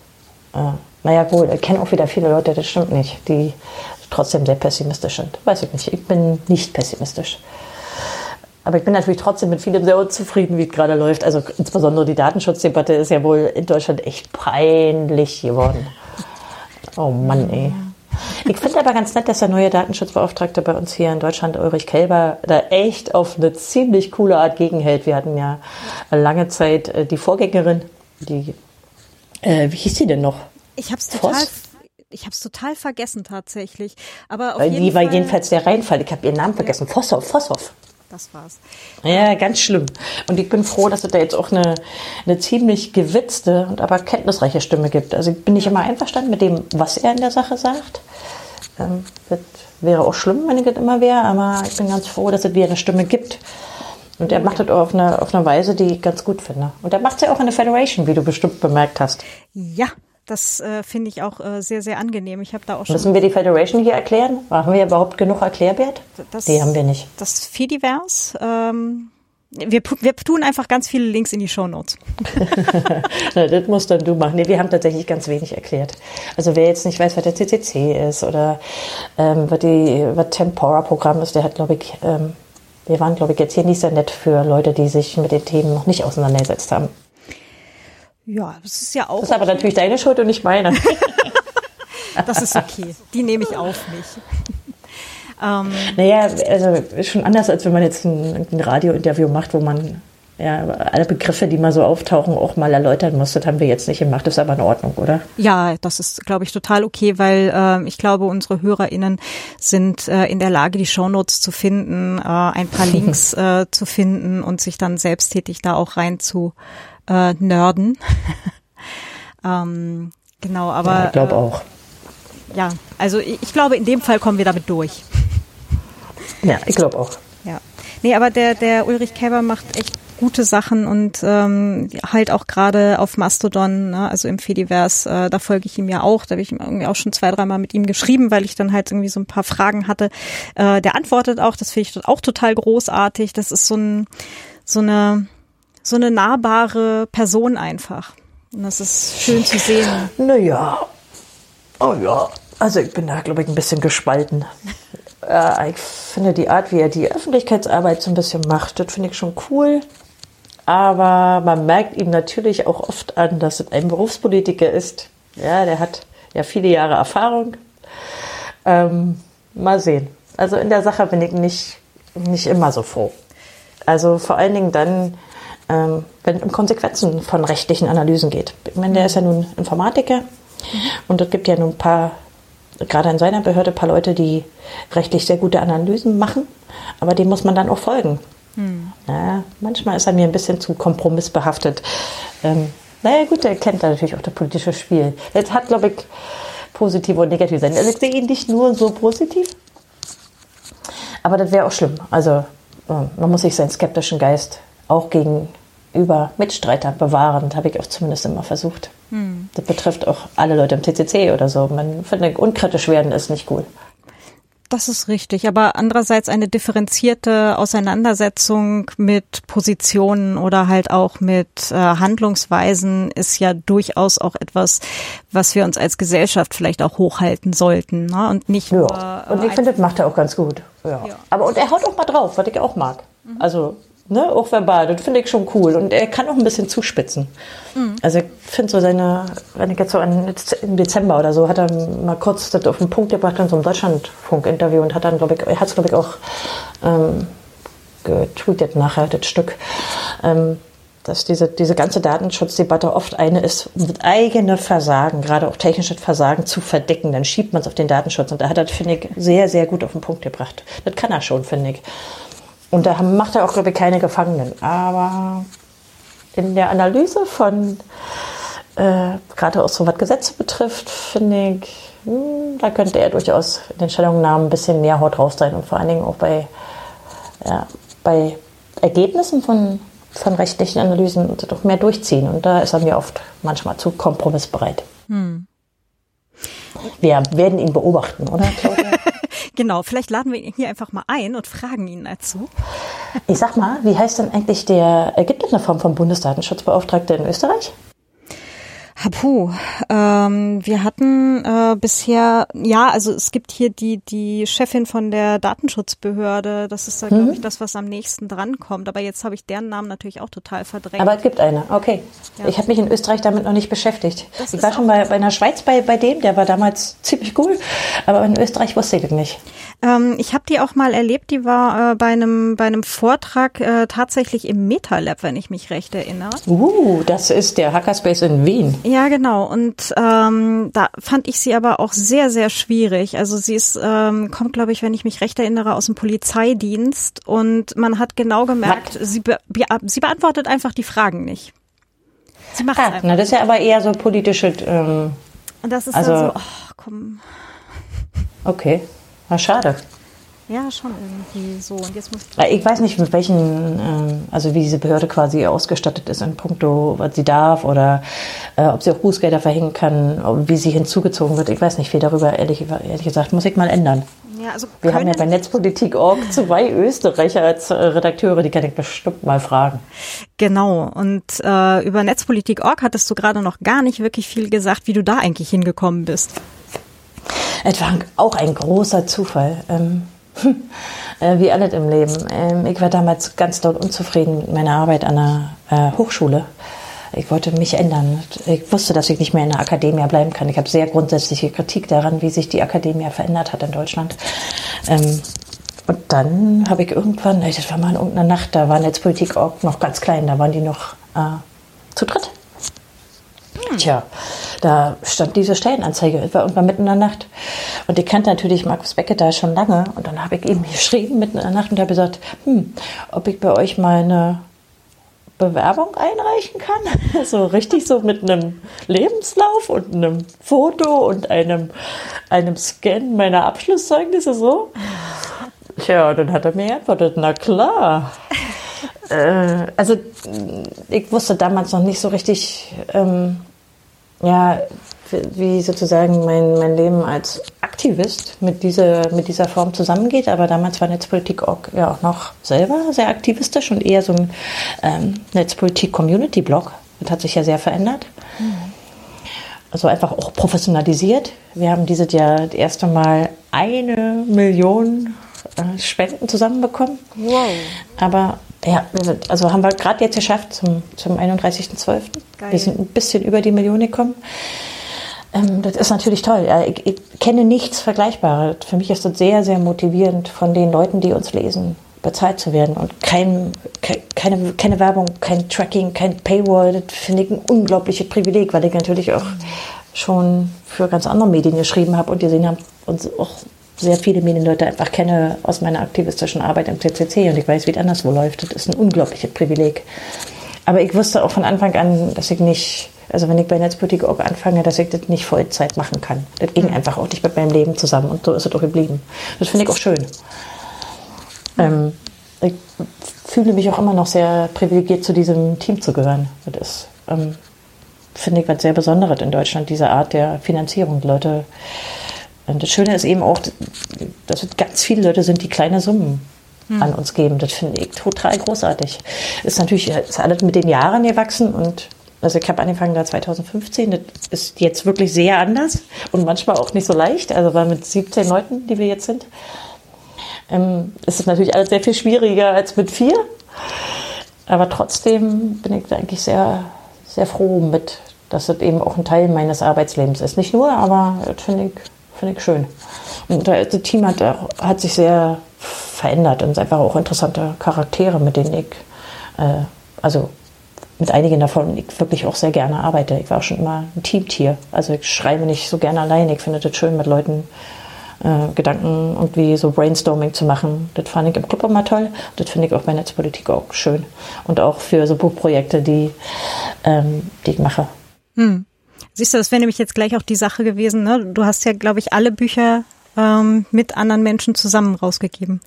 Speaker 2: äh, naja, wohl, ich kenne auch wieder viele Leute, das stimmt nicht, die trotzdem sehr pessimistisch sind. Weiß ich nicht. Ich bin nicht pessimistisch. Aber ich bin natürlich trotzdem mit vielem sehr unzufrieden, wie es gerade läuft. Also insbesondere die Datenschutzdebatte ist ja wohl in Deutschland echt peinlich geworden. Oh Mann, ey. Ich finde aber ganz nett, dass der neue Datenschutzbeauftragte bei uns hier in Deutschland, Ulrich Kelber, da echt auf eine ziemlich coole Art gegenhält. Wir hatten ja lange Zeit äh, die Vorgängerin, die, äh, wie hieß die denn noch?
Speaker 1: Ich habe es total, ich habe total vergessen tatsächlich. Aber auf Weil
Speaker 2: jeden die war jedenfalls der Reinfall. Ich habe ihren Namen vergessen. Ja. Vosshoff, Vosshoff.
Speaker 1: Das war's.
Speaker 2: Ja, ganz schlimm. Und ich bin froh, dass es da jetzt auch eine, eine ziemlich gewitzte und aber kenntnisreiche Stimme gibt. Also ich bin nicht immer einverstanden mit dem, was er in der Sache sagt. Ähm, das wäre auch schlimm, wenn ich das immer wäre, aber ich bin ganz froh, dass es wieder eine Stimme gibt. Und er macht das auch auf eine, auf eine Weise, die ich ganz gut finde. Und er macht es ja auch in der Federation, wie du bestimmt bemerkt hast.
Speaker 1: Ja, das äh, finde ich auch äh, sehr, sehr angenehm. Ich habe da auch schon.
Speaker 2: Müssen wir die Federation hier erklären? Haben wir überhaupt genug Erklärbert? Das, die haben wir nicht.
Speaker 1: Das Fediverse. Ähm, wir, wir tun einfach ganz viele Links in die Show Notes.
Speaker 2: Na, das musst dann du machen. Nee, wir haben tatsächlich ganz wenig erklärt. Also wer jetzt nicht weiß, was der CCC ist oder ähm, was, die, was Tempora-Programm ist, der hat, glaube ich, ähm, wir waren, glaube ich, jetzt hier nicht sehr nett für Leute, die sich mit den Themen noch nicht auseinandergesetzt haben.
Speaker 1: Ja, das ist ja auch.
Speaker 2: Das ist aber natürlich deine Schuld und nicht meine.
Speaker 1: das ist okay. Die nehme ich auf mich.
Speaker 2: ähm, naja, also schon anders, als wenn man jetzt ein, ein Radiointerview macht, wo man ja, alle Begriffe, die mal so auftauchen, auch mal erläutern muss. Das haben wir jetzt nicht gemacht. Das ist aber in Ordnung, oder?
Speaker 1: Ja, das ist, glaube ich, total okay, weil äh, ich glaube, unsere HörerInnen sind äh, in der Lage, die Shownotes zu finden, äh, ein paar Links äh, zu finden und sich dann selbsttätig da auch rein zu äh, nerden. ähm, genau, aber.
Speaker 2: Ja, ich glaube äh, auch.
Speaker 1: Ja, also ich, ich glaube, in dem Fall kommen wir damit durch.
Speaker 2: Ja, ich glaube auch.
Speaker 1: Ja. Nee, aber der, der Ulrich Käber macht echt gute Sachen und ähm, halt auch gerade auf Mastodon, ne, also im Fediverse, äh, da folge ich ihm ja auch. Da habe ich irgendwie auch schon zwei, dreimal mit ihm geschrieben, weil ich dann halt irgendwie so ein paar Fragen hatte. Äh, der antwortet auch, das finde ich auch total großartig. Das ist so ein so eine so eine nahbare Person einfach. Und das ist schön zu sehen.
Speaker 2: Naja, oh ja, also ich bin da, glaube ich, ein bisschen gespalten. äh, ich finde die Art, wie er die Öffentlichkeitsarbeit so ein bisschen macht, das finde ich schon cool. Aber man merkt ihm natürlich auch oft an, dass es ein Berufspolitiker ist. Ja, der hat ja viele Jahre Erfahrung. Ähm, mal sehen. Also in der Sache bin ich nicht, nicht immer so froh. Also vor allen Dingen dann, ähm, wenn es um Konsequenzen von rechtlichen Analysen geht. Ich meine, der ist ja nun Informatiker mhm. und es gibt ja nun ein paar gerade in seiner Behörde ein paar Leute, die rechtlich sehr gute Analysen machen, aber dem muss man dann auch folgen. Hm. Ja, manchmal ist er mir ein bisschen zu kompromissbehaftet. Ähm, naja, gut, er kennt natürlich auch das politische Spiel. Jetzt hat, glaube ich, positive und negative Seiten. Also ich sehe ihn nicht nur so positiv, aber das wäre auch schlimm. Also äh, man muss sich seinen skeptischen Geist auch gegenüber Mitstreitern bewahren. Das habe ich auch zumindest immer versucht. Hm. Das betrifft auch alle Leute im TCC oder so. Man findet, unkritisch werden ist nicht cool.
Speaker 1: Das ist richtig, aber andererseits eine differenzierte Auseinandersetzung mit Positionen oder halt auch mit äh, Handlungsweisen ist ja durchaus auch etwas, was wir uns als Gesellschaft vielleicht auch hochhalten sollten ne? und nicht ja.
Speaker 2: nur. und ich äh, finde, das macht er auch ganz gut. Ja. ja. Aber und er haut auch mal drauf, was ich auch mag. Mhm. Also Ne, auch verbal, das finde ich schon cool. Und er kann auch ein bisschen zuspitzen. Mhm. Also ich finde so seine, wenn ich jetzt so an, im Dezember oder so, hat er mal kurz das auf den Punkt gebracht in so einem Deutschlandfunk-Interview und hat dann, glaube ich, er hat es, glaube ich, auch ähm, getweetet nachher, das Stück. Ähm, dass diese, diese ganze Datenschutzdebatte oft eine ist, um das eigene Versagen, gerade auch technisches Versagen zu verdecken. Dann schiebt man es auf den Datenschutz. Und da hat er, finde ich, sehr, sehr gut auf den Punkt gebracht. Das kann er schon, finde ich. Und da macht er auch, glaube ich, keine Gefangenen. Aber in der Analyse von, äh, gerade auch so was Gesetze betrifft, finde ich, mh, hm, da könnte er durchaus in den Stellungnahmen ein bisschen mehr Haut drauf sein und vor allen Dingen auch bei, ja, bei Ergebnissen von, von rechtlichen Analysen doch mehr durchziehen. Und da ist er mir oft manchmal zu kompromissbereit. Hm. Wir werden ihn beobachten, oder?
Speaker 1: Genau, vielleicht laden wir ihn hier einfach mal ein und fragen ihn dazu.
Speaker 2: Ich sag mal, wie heißt denn eigentlich der, gibt es eine Form von Bundesdatenschutzbeauftragter in Österreich?
Speaker 1: Puh, ähm, wir hatten äh, bisher, ja, also es gibt hier die die Chefin von der Datenschutzbehörde. Das ist da, mhm. glaube ich, das, was am nächsten drankommt. Aber jetzt habe ich deren Namen natürlich auch total verdrängt.
Speaker 2: Aber es gibt eine, okay. Ja. Ich habe mich in Österreich damit noch nicht beschäftigt. Das ich war schon bei, bei einer Schweiz bei, bei dem, der war damals ziemlich cool, aber in Österreich wusste ich das nicht.
Speaker 1: Ähm, ich habe die auch mal erlebt, die war äh, bei einem bei einem Vortrag äh, tatsächlich im MetaLab, wenn ich mich recht erinnere.
Speaker 2: Uh, das ist der Hackerspace in Wien.
Speaker 1: Ja, genau. Und ähm, da fand ich sie aber auch sehr, sehr schwierig. Also sie ist, ähm, kommt, glaube ich, wenn ich mich recht erinnere, aus dem Polizeidienst und man hat genau gemerkt, sie, be sie beantwortet einfach die Fragen nicht.
Speaker 2: Sie macht ah. Na, das ist ja aber eher so politische. Ähm,
Speaker 1: und das ist also, dann so, oh, komm.
Speaker 2: Okay, na schade.
Speaker 1: Ja, schon irgendwie so. Und
Speaker 2: jetzt muss ich, ich weiß nicht, mit welchen, äh, also wie diese Behörde quasi ausgestattet ist in puncto, was sie darf oder äh, ob sie auch Bußgelder verhängen kann, wie sie hinzugezogen wird. Ich weiß nicht viel darüber, ehrlich, ehrlich gesagt. Muss ich mal ändern. Ja, also Wir haben ja bei Netzpolitik.org zwei Österreicher als äh, Redakteure, die kann ich bestimmt mal fragen.
Speaker 1: Genau. Und äh, über Netzpolitik.org hattest du gerade noch gar nicht wirklich viel gesagt, wie du da eigentlich hingekommen bist.
Speaker 2: Es war auch ein großer Zufall. Ähm, Äh, wie alles im Leben. Ähm, ich war damals ganz dort unzufrieden mit meiner Arbeit an der äh, Hochschule. Ich wollte mich ändern. Ich wusste, dass ich nicht mehr in der Akademie bleiben kann. Ich habe sehr grundsätzliche Kritik daran, wie sich die Akademie verändert hat in Deutschland. Ähm, und dann habe ich irgendwann, das war mal in irgendeiner Nacht, da war Netzpolitik auch noch ganz klein, da waren die noch äh, zu dritt. Hm. Tja, da stand diese Stellenanzeige, es war irgendwann mitten in der Nacht. Und ich kannte natürlich Markus Becke da schon lange. Und dann habe ich ihm geschrieben mitten in der Nacht und habe gesagt, hm, ob ich bei euch mal eine Bewerbung einreichen kann. So richtig so mit einem Lebenslauf und einem Foto und einem, einem Scan meiner Abschlusszeugnisse so. Tja, dann hat er mir geantwortet, na klar. äh, also ich wusste damals noch nicht so richtig, ähm, ja, wie sozusagen mein, mein Leben als Aktivist mit dieser, mit dieser Form zusammengeht. Aber damals war Netzpolitik auch, ja auch noch selber sehr aktivistisch und eher so ein ähm, Netzpolitik-Community-Blog. Das hat sich ja sehr verändert. Mhm. Also einfach auch professionalisiert. Wir haben dieses Jahr das erste Mal eine Million äh, Spenden zusammenbekommen. Wow. Aber ja, also haben wir gerade jetzt geschafft zum, zum 31.12. Wir sind ein bisschen über die Million gekommen. Ähm, das ist natürlich toll. Ich, ich, kenne nichts Vergleichbares. Für mich ist das sehr, sehr motivierend, von den Leuten, die uns lesen, bezahlt zu werden. Und kein, keine, keine Werbung, kein Tracking, kein Paywall. Das finde ich ein unglaubliches Privileg, weil ich natürlich auch schon für ganz andere Medien geschrieben habe und gesehen habe und auch sehr viele Medienleute einfach kenne aus meiner aktivistischen Arbeit im CCC und ich weiß, wie es anderswo läuft. Das ist ein unglaubliches Privileg. Aber ich wusste auch von Anfang an, dass ich nicht, also wenn ich bei Netzpolitik auch anfange, dass ich das nicht Vollzeit machen kann. Das ging mhm. einfach auch nicht mit meinem Leben zusammen und so ist es auch geblieben. Das finde ich auch schön. Ähm, ich fühle mich auch immer noch sehr privilegiert, zu diesem Team zu gehören. Das ist, ähm, finde ich, was sehr Besonderes in Deutschland, diese Art der Finanzierung. Leute, und das Schöne ist eben auch, dass es ganz viele Leute sind, die kleine Summen hm. an uns geben. Das finde ich total großartig. Ist natürlich ist alles mit den Jahren gewachsen und also ich habe angefangen da 2015, das ist jetzt wirklich sehr anders und manchmal auch nicht so leicht. Also weil mit 17 Leuten, die wir jetzt sind, ähm, ist es natürlich alles sehr viel schwieriger als mit vier. Aber trotzdem bin ich da eigentlich sehr, sehr froh mit, dass das eben auch ein Teil meines Arbeitslebens ist. Nicht nur, aber das finde ich, find ich schön. Und das Team hat, hat sich sehr verändert und es einfach auch interessante Charaktere, mit denen ich, äh, also mit einigen davon ich wirklich auch sehr gerne arbeite. Ich war auch schon immer ein Teamtier. Also ich schreibe nicht so gerne allein. Ich finde das schön, mit Leuten äh, Gedanken irgendwie so Brainstorming zu machen. Das fand ich im Club immer toll. Das finde ich auch bei Netzpolitik auch schön. Und auch für so Buchprojekte, die, ähm, die ich mache.
Speaker 1: Hm. Siehst du, das wäre nämlich jetzt gleich auch die Sache gewesen. Ne? Du hast ja, glaube ich, alle Bücher ähm, mit anderen Menschen zusammen rausgegeben.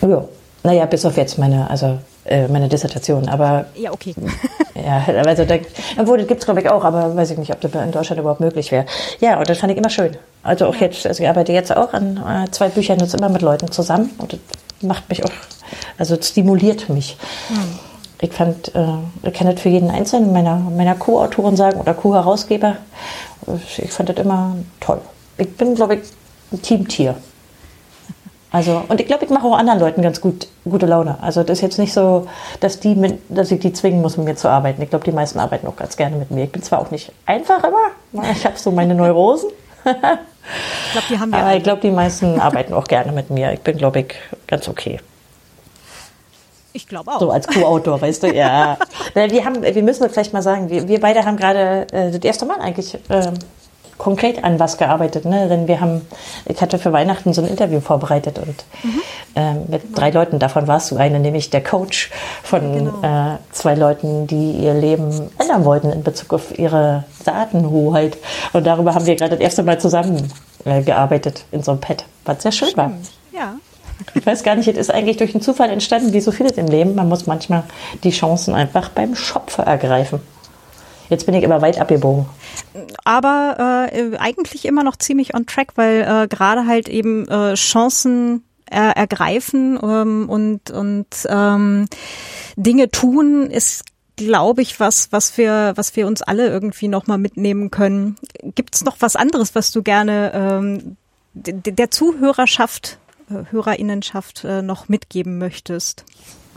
Speaker 2: Ja, naja, bis auf jetzt meine, also äh, meine Dissertation, aber.
Speaker 1: Ja, okay.
Speaker 2: ja, also da, obwohl, das gibt es glaube ich auch, aber weiß ich nicht, ob das in Deutschland überhaupt möglich wäre. Ja, und das fand ich immer schön. Also auch jetzt, also ich arbeite jetzt auch an äh, zwei Büchern jetzt immer mit Leuten zusammen und das macht mich auch, also stimuliert mich. Hm. Ich fand, äh, ich kann das für jeden Einzelnen meiner, meiner Co-Autoren sagen oder Co-Herausgeber. Ich fand das immer toll. Ich bin, glaube ich, ein Teamtier. Also, und ich glaube, ich mache auch anderen Leuten ganz gut, gute Laune. Also das ist jetzt nicht so, dass, die mit, dass ich die zwingen muss, mit mir zu arbeiten. Ich glaube, die meisten arbeiten auch ganz gerne mit mir. Ich bin zwar auch nicht einfach immer, ich habe so meine Neurosen. ich glaube, die haben wir. Aber ich glaube, die meisten arbeiten auch gerne mit mir. Ich bin, glaube ich, ganz okay.
Speaker 1: Ich glaube auch.
Speaker 2: So als Co-Autor, weißt du, ja. Wir, haben, wir müssen vielleicht mal sagen, wir, wir beide haben gerade äh, das erste Mal eigentlich äh, konkret an was gearbeitet. Ne? Denn wir haben, ich hatte für Weihnachten so ein Interview vorbereitet und mhm. äh, mit drei Leuten, davon warst du eine, nämlich der Coach von genau. äh, zwei Leuten, die ihr Leben ändern wollten in Bezug auf ihre Datenhoheit. Und darüber haben wir gerade das erste Mal zusammen äh, gearbeitet in so einem Pad, was sehr schön Stimmt. war.
Speaker 1: Ja.
Speaker 2: Ich weiß gar nicht, es ist eigentlich durch einen Zufall entstanden, wie so vieles im Leben. Man muss manchmal die Chancen einfach beim Schopfer ergreifen. Jetzt bin ich immer weit abgebogen.
Speaker 1: Aber äh, eigentlich immer noch ziemlich on track, weil äh, gerade halt eben äh, Chancen er, ergreifen ähm, und, und ähm, Dinge tun ist glaube ich, was, was wir, was wir uns alle irgendwie nochmal mitnehmen können. Gibt es noch was anderes, was du gerne ähm, der Zuhörerschaft, äh, Hörerinnenschaft äh, noch mitgeben möchtest?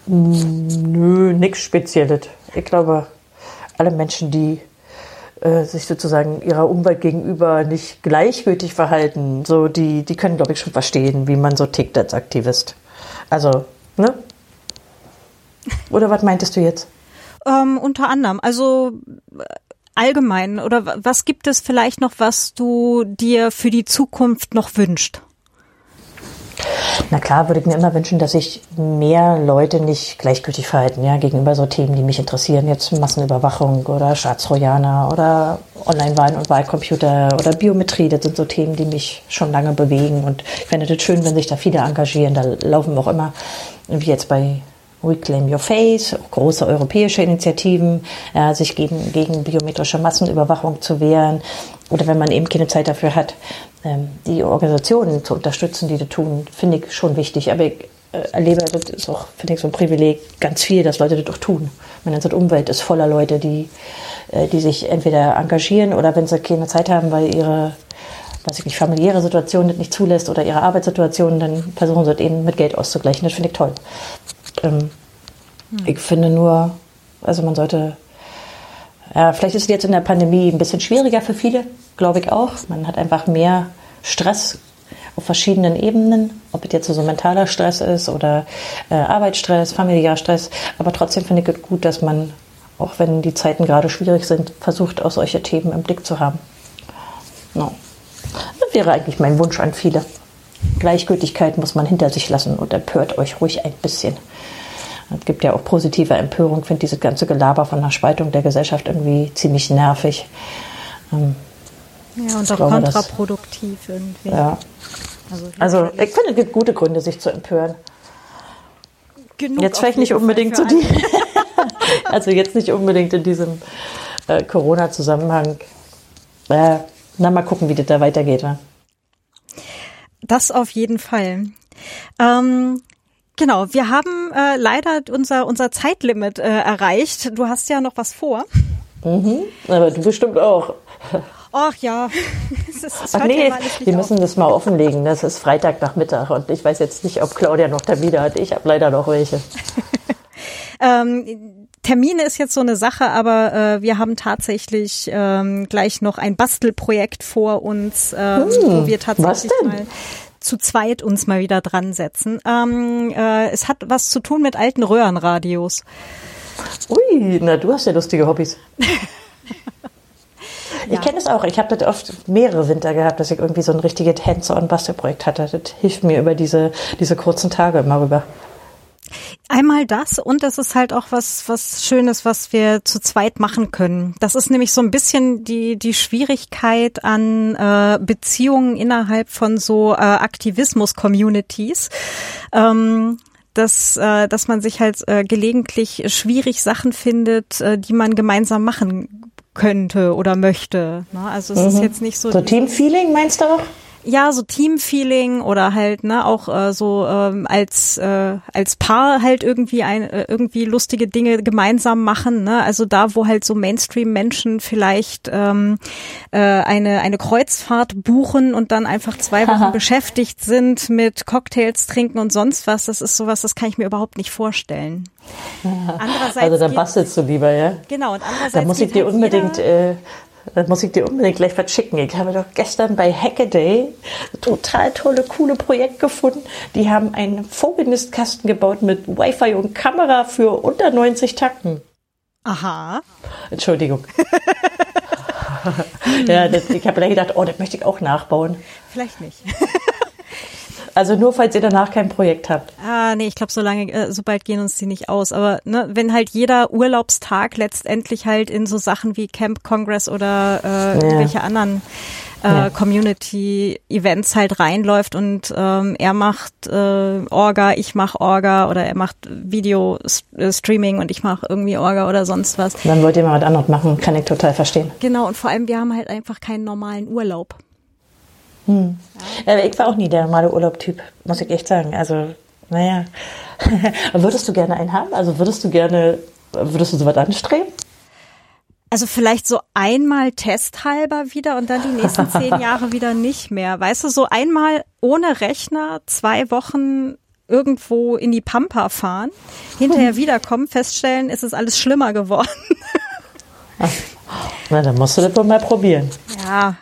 Speaker 2: Nö, nichts Spezielles. Ich glaube, alle Menschen, die äh, sich sozusagen ihrer Umwelt gegenüber nicht gleichgültig verhalten, so die, die können, glaube ich, schon verstehen, wie man so tickt als Aktivist. Also, ne? Oder was meintest du jetzt?
Speaker 1: Ähm, unter anderem, also äh, allgemein, oder was gibt es vielleicht noch, was du dir für die Zukunft noch wünschst?
Speaker 2: Na klar, würde ich mir immer wünschen, dass sich mehr Leute nicht gleichgültig verhalten, ja, gegenüber so Themen, die mich interessieren, jetzt Massenüberwachung oder Staatstrojaner oder Online-Wahlen und Wahlcomputer oder Biometrie, das sind so Themen, die mich schon lange bewegen. Und ich fände das schön, wenn sich da viele engagieren. Da laufen auch immer, wie jetzt bei Reclaim Your Face, große europäische Initiativen, ja, sich gegen, gegen biometrische Massenüberwachung zu wehren. Oder wenn man eben keine Zeit dafür hat, die Organisationen zu unterstützen, die das tun, finde ich schon wichtig. Aber ich äh, erlebe, das ist auch, finde ich, so ein Privileg, ganz viel, dass Leute das auch tun. Meine ganze Umwelt ist voller Leute, die, äh, die sich entweder engagieren oder wenn sie keine Zeit haben, weil ihre weiß ich nicht, familiäre Situation das nicht zulässt oder ihre Arbeitssituation, dann versuchen sie das eben mit Geld auszugleichen. Das finde ich toll. Ähm, hm. Ich finde nur, also man sollte, ja, vielleicht ist es jetzt in der Pandemie ein bisschen schwieriger für viele, glaube ich auch. Man hat einfach mehr Stress auf verschiedenen Ebenen, ob es jetzt so mentaler Stress ist oder äh, Arbeitsstress, familiärer Stress. Aber trotzdem finde ich es gut, dass man, auch wenn die Zeiten gerade schwierig sind, versucht, auch solche Themen im Blick zu haben. No. Das wäre eigentlich mein Wunsch an viele. Gleichgültigkeit muss man hinter sich lassen und empört euch ruhig ein bisschen. Es gibt ja auch positive Empörung. Finde diese ganze Gelaber von der Spaltung der Gesellschaft irgendwie ziemlich nervig.
Speaker 1: Ähm, ja, und auch glaube, kontraproduktiv das, irgendwie.
Speaker 2: Ja. Also, also ich finde, es gibt gute Gründe, sich zu empören. Genug jetzt vielleicht nicht unbedingt zu die. also jetzt nicht unbedingt in diesem äh, Corona-Zusammenhang. Äh, na, mal gucken, wie das da weitergeht. Wa?
Speaker 1: Das auf jeden Fall. Ähm, genau, wir haben äh, leider unser, unser Zeitlimit äh, erreicht. Du hast ja noch was vor.
Speaker 2: Mhm, aber du bestimmt auch.
Speaker 1: Ach ja.
Speaker 2: Ach nee, wir müssen das mal offenlegen. Das ist Freitagnachmittag und ich weiß jetzt nicht, ob Claudia noch Termine hat. Ich habe leider noch welche.
Speaker 1: ähm, Termine ist jetzt so eine Sache, aber äh, wir haben tatsächlich ähm, gleich noch ein Bastelprojekt vor uns, ähm, hm, wo wir tatsächlich mal zu zweit uns mal wieder dran setzen. Ähm, äh, es hat was zu tun mit alten Röhrenradios.
Speaker 2: Ui, na du hast ja lustige Hobbys. Ich ja. kenne es auch. Ich habe das oft mehrere Winter gehabt, dass ich irgendwie so ein richtiges Hands-on-Bastelprojekt hatte. Das hilft mir über diese, diese kurzen Tage immer rüber.
Speaker 1: Einmal das und das ist halt auch was, was Schönes, was wir zu zweit machen können. Das ist nämlich so ein bisschen die, die Schwierigkeit an äh, Beziehungen innerhalb von so äh, Aktivismus-Communities. Ähm, dass, äh, dass man sich halt äh, gelegentlich schwierig Sachen findet, äh, die man gemeinsam machen könnte oder möchte. Ne? Also es mhm. ist jetzt nicht so.
Speaker 2: So Teamfeeling meinst du auch?
Speaker 1: Ja, so Teamfeeling oder halt, ne, auch äh, so ähm, als äh, als Paar halt irgendwie ein äh, irgendwie lustige Dinge gemeinsam machen, ne? Also da, wo halt so Mainstream-Menschen vielleicht ähm, äh, eine eine Kreuzfahrt buchen und dann einfach zwei Wochen Aha. beschäftigt sind mit Cocktails trinken und sonst was, das ist sowas, das kann ich mir überhaupt nicht vorstellen.
Speaker 2: Andererseits also da bastelst du lieber, ja?
Speaker 1: Genau, und andererseits
Speaker 2: da muss ich dir halt unbedingt äh, das muss ich dir unbedingt gleich was schicken. Ich habe doch gestern bei Hackaday ein total tolle, coole Projekt gefunden. Die haben einen Vogelnistkasten gebaut mit Wi-Fi und Kamera für unter 90 Takten.
Speaker 1: Aha.
Speaker 2: Entschuldigung. ja, das, ich habe gedacht, oh, das möchte ich auch nachbauen.
Speaker 1: Vielleicht nicht.
Speaker 2: Also nur, falls ihr danach kein Projekt habt.
Speaker 1: Ah, nee, ich glaube, so lange, äh, so bald gehen uns die nicht aus. Aber ne, wenn halt jeder Urlaubstag letztendlich halt in so Sachen wie Camp Congress oder äh, ja. irgendwelche anderen äh, ja. Community-Events halt reinläuft und ähm, er macht äh, Orga, ich mach Orga oder er macht Video-Streaming und ich mache irgendwie Orga oder sonst was.
Speaker 2: Dann wollt ihr mal was anderes machen, kann ich total verstehen.
Speaker 1: Genau, und vor allem, wir haben halt einfach keinen normalen Urlaub.
Speaker 2: Hm. Ja. Äh, ich war auch nie der normale Urlaubtyp, muss ich echt sagen. Also, naja. würdest du gerne einen haben? Also würdest du gerne, würdest du sowas anstreben?
Speaker 1: Also vielleicht so einmal testhalber wieder und dann die nächsten zehn Jahre wieder nicht mehr. Weißt du, so einmal ohne Rechner zwei Wochen irgendwo in die Pampa fahren, hinterher wiederkommen, feststellen, ist es alles schlimmer geworden.
Speaker 2: Na, dann musst du das wohl mal probieren.
Speaker 1: Ja,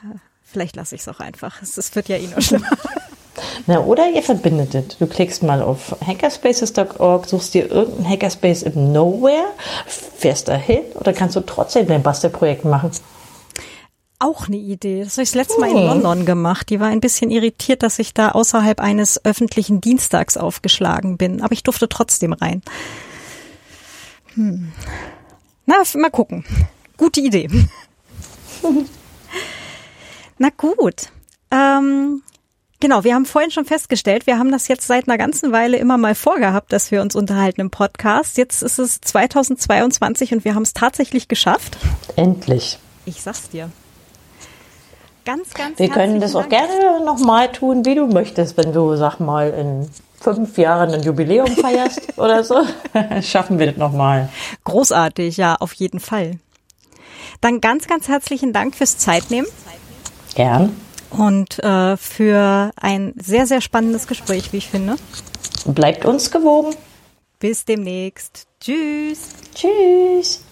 Speaker 1: Vielleicht lasse ich es auch einfach. Es, wird ja eh nur schlimmer.
Speaker 2: Na, oder ihr verbindet es. Du klickst mal auf hackerspaces.org, suchst dir irgendeinen Hackerspace im Nowhere, fährst dahin oder kannst du trotzdem dein Bastelprojekt machen.
Speaker 1: Auch eine Idee. Das habe ich das letzte Mal in hm. London gemacht. Die war ein bisschen irritiert, dass ich da außerhalb eines öffentlichen Dienstags aufgeschlagen bin. Aber ich durfte trotzdem rein. Hm. Na, mal gucken. Gute Idee. Na gut. Ähm, genau, wir haben vorhin schon festgestellt, wir haben das jetzt seit einer ganzen Weile immer mal vorgehabt, dass wir uns unterhalten im Podcast. Jetzt ist es 2022 und wir haben es tatsächlich geschafft.
Speaker 2: Endlich.
Speaker 1: Ich sag's dir. Ganz, ganz
Speaker 2: Wir können das auch gerne nochmal tun, wie du möchtest, wenn du, sag mal, in fünf Jahren ein Jubiläum feierst oder so. Schaffen wir das nochmal.
Speaker 1: Großartig, ja, auf jeden Fall. Dann ganz, ganz herzlichen Dank fürs Zeitnehmen.
Speaker 2: Gern.
Speaker 1: Und äh, für ein sehr, sehr spannendes Gespräch, wie ich finde.
Speaker 2: Bleibt uns gewogen.
Speaker 1: Bis demnächst. Tschüss.
Speaker 2: Tschüss.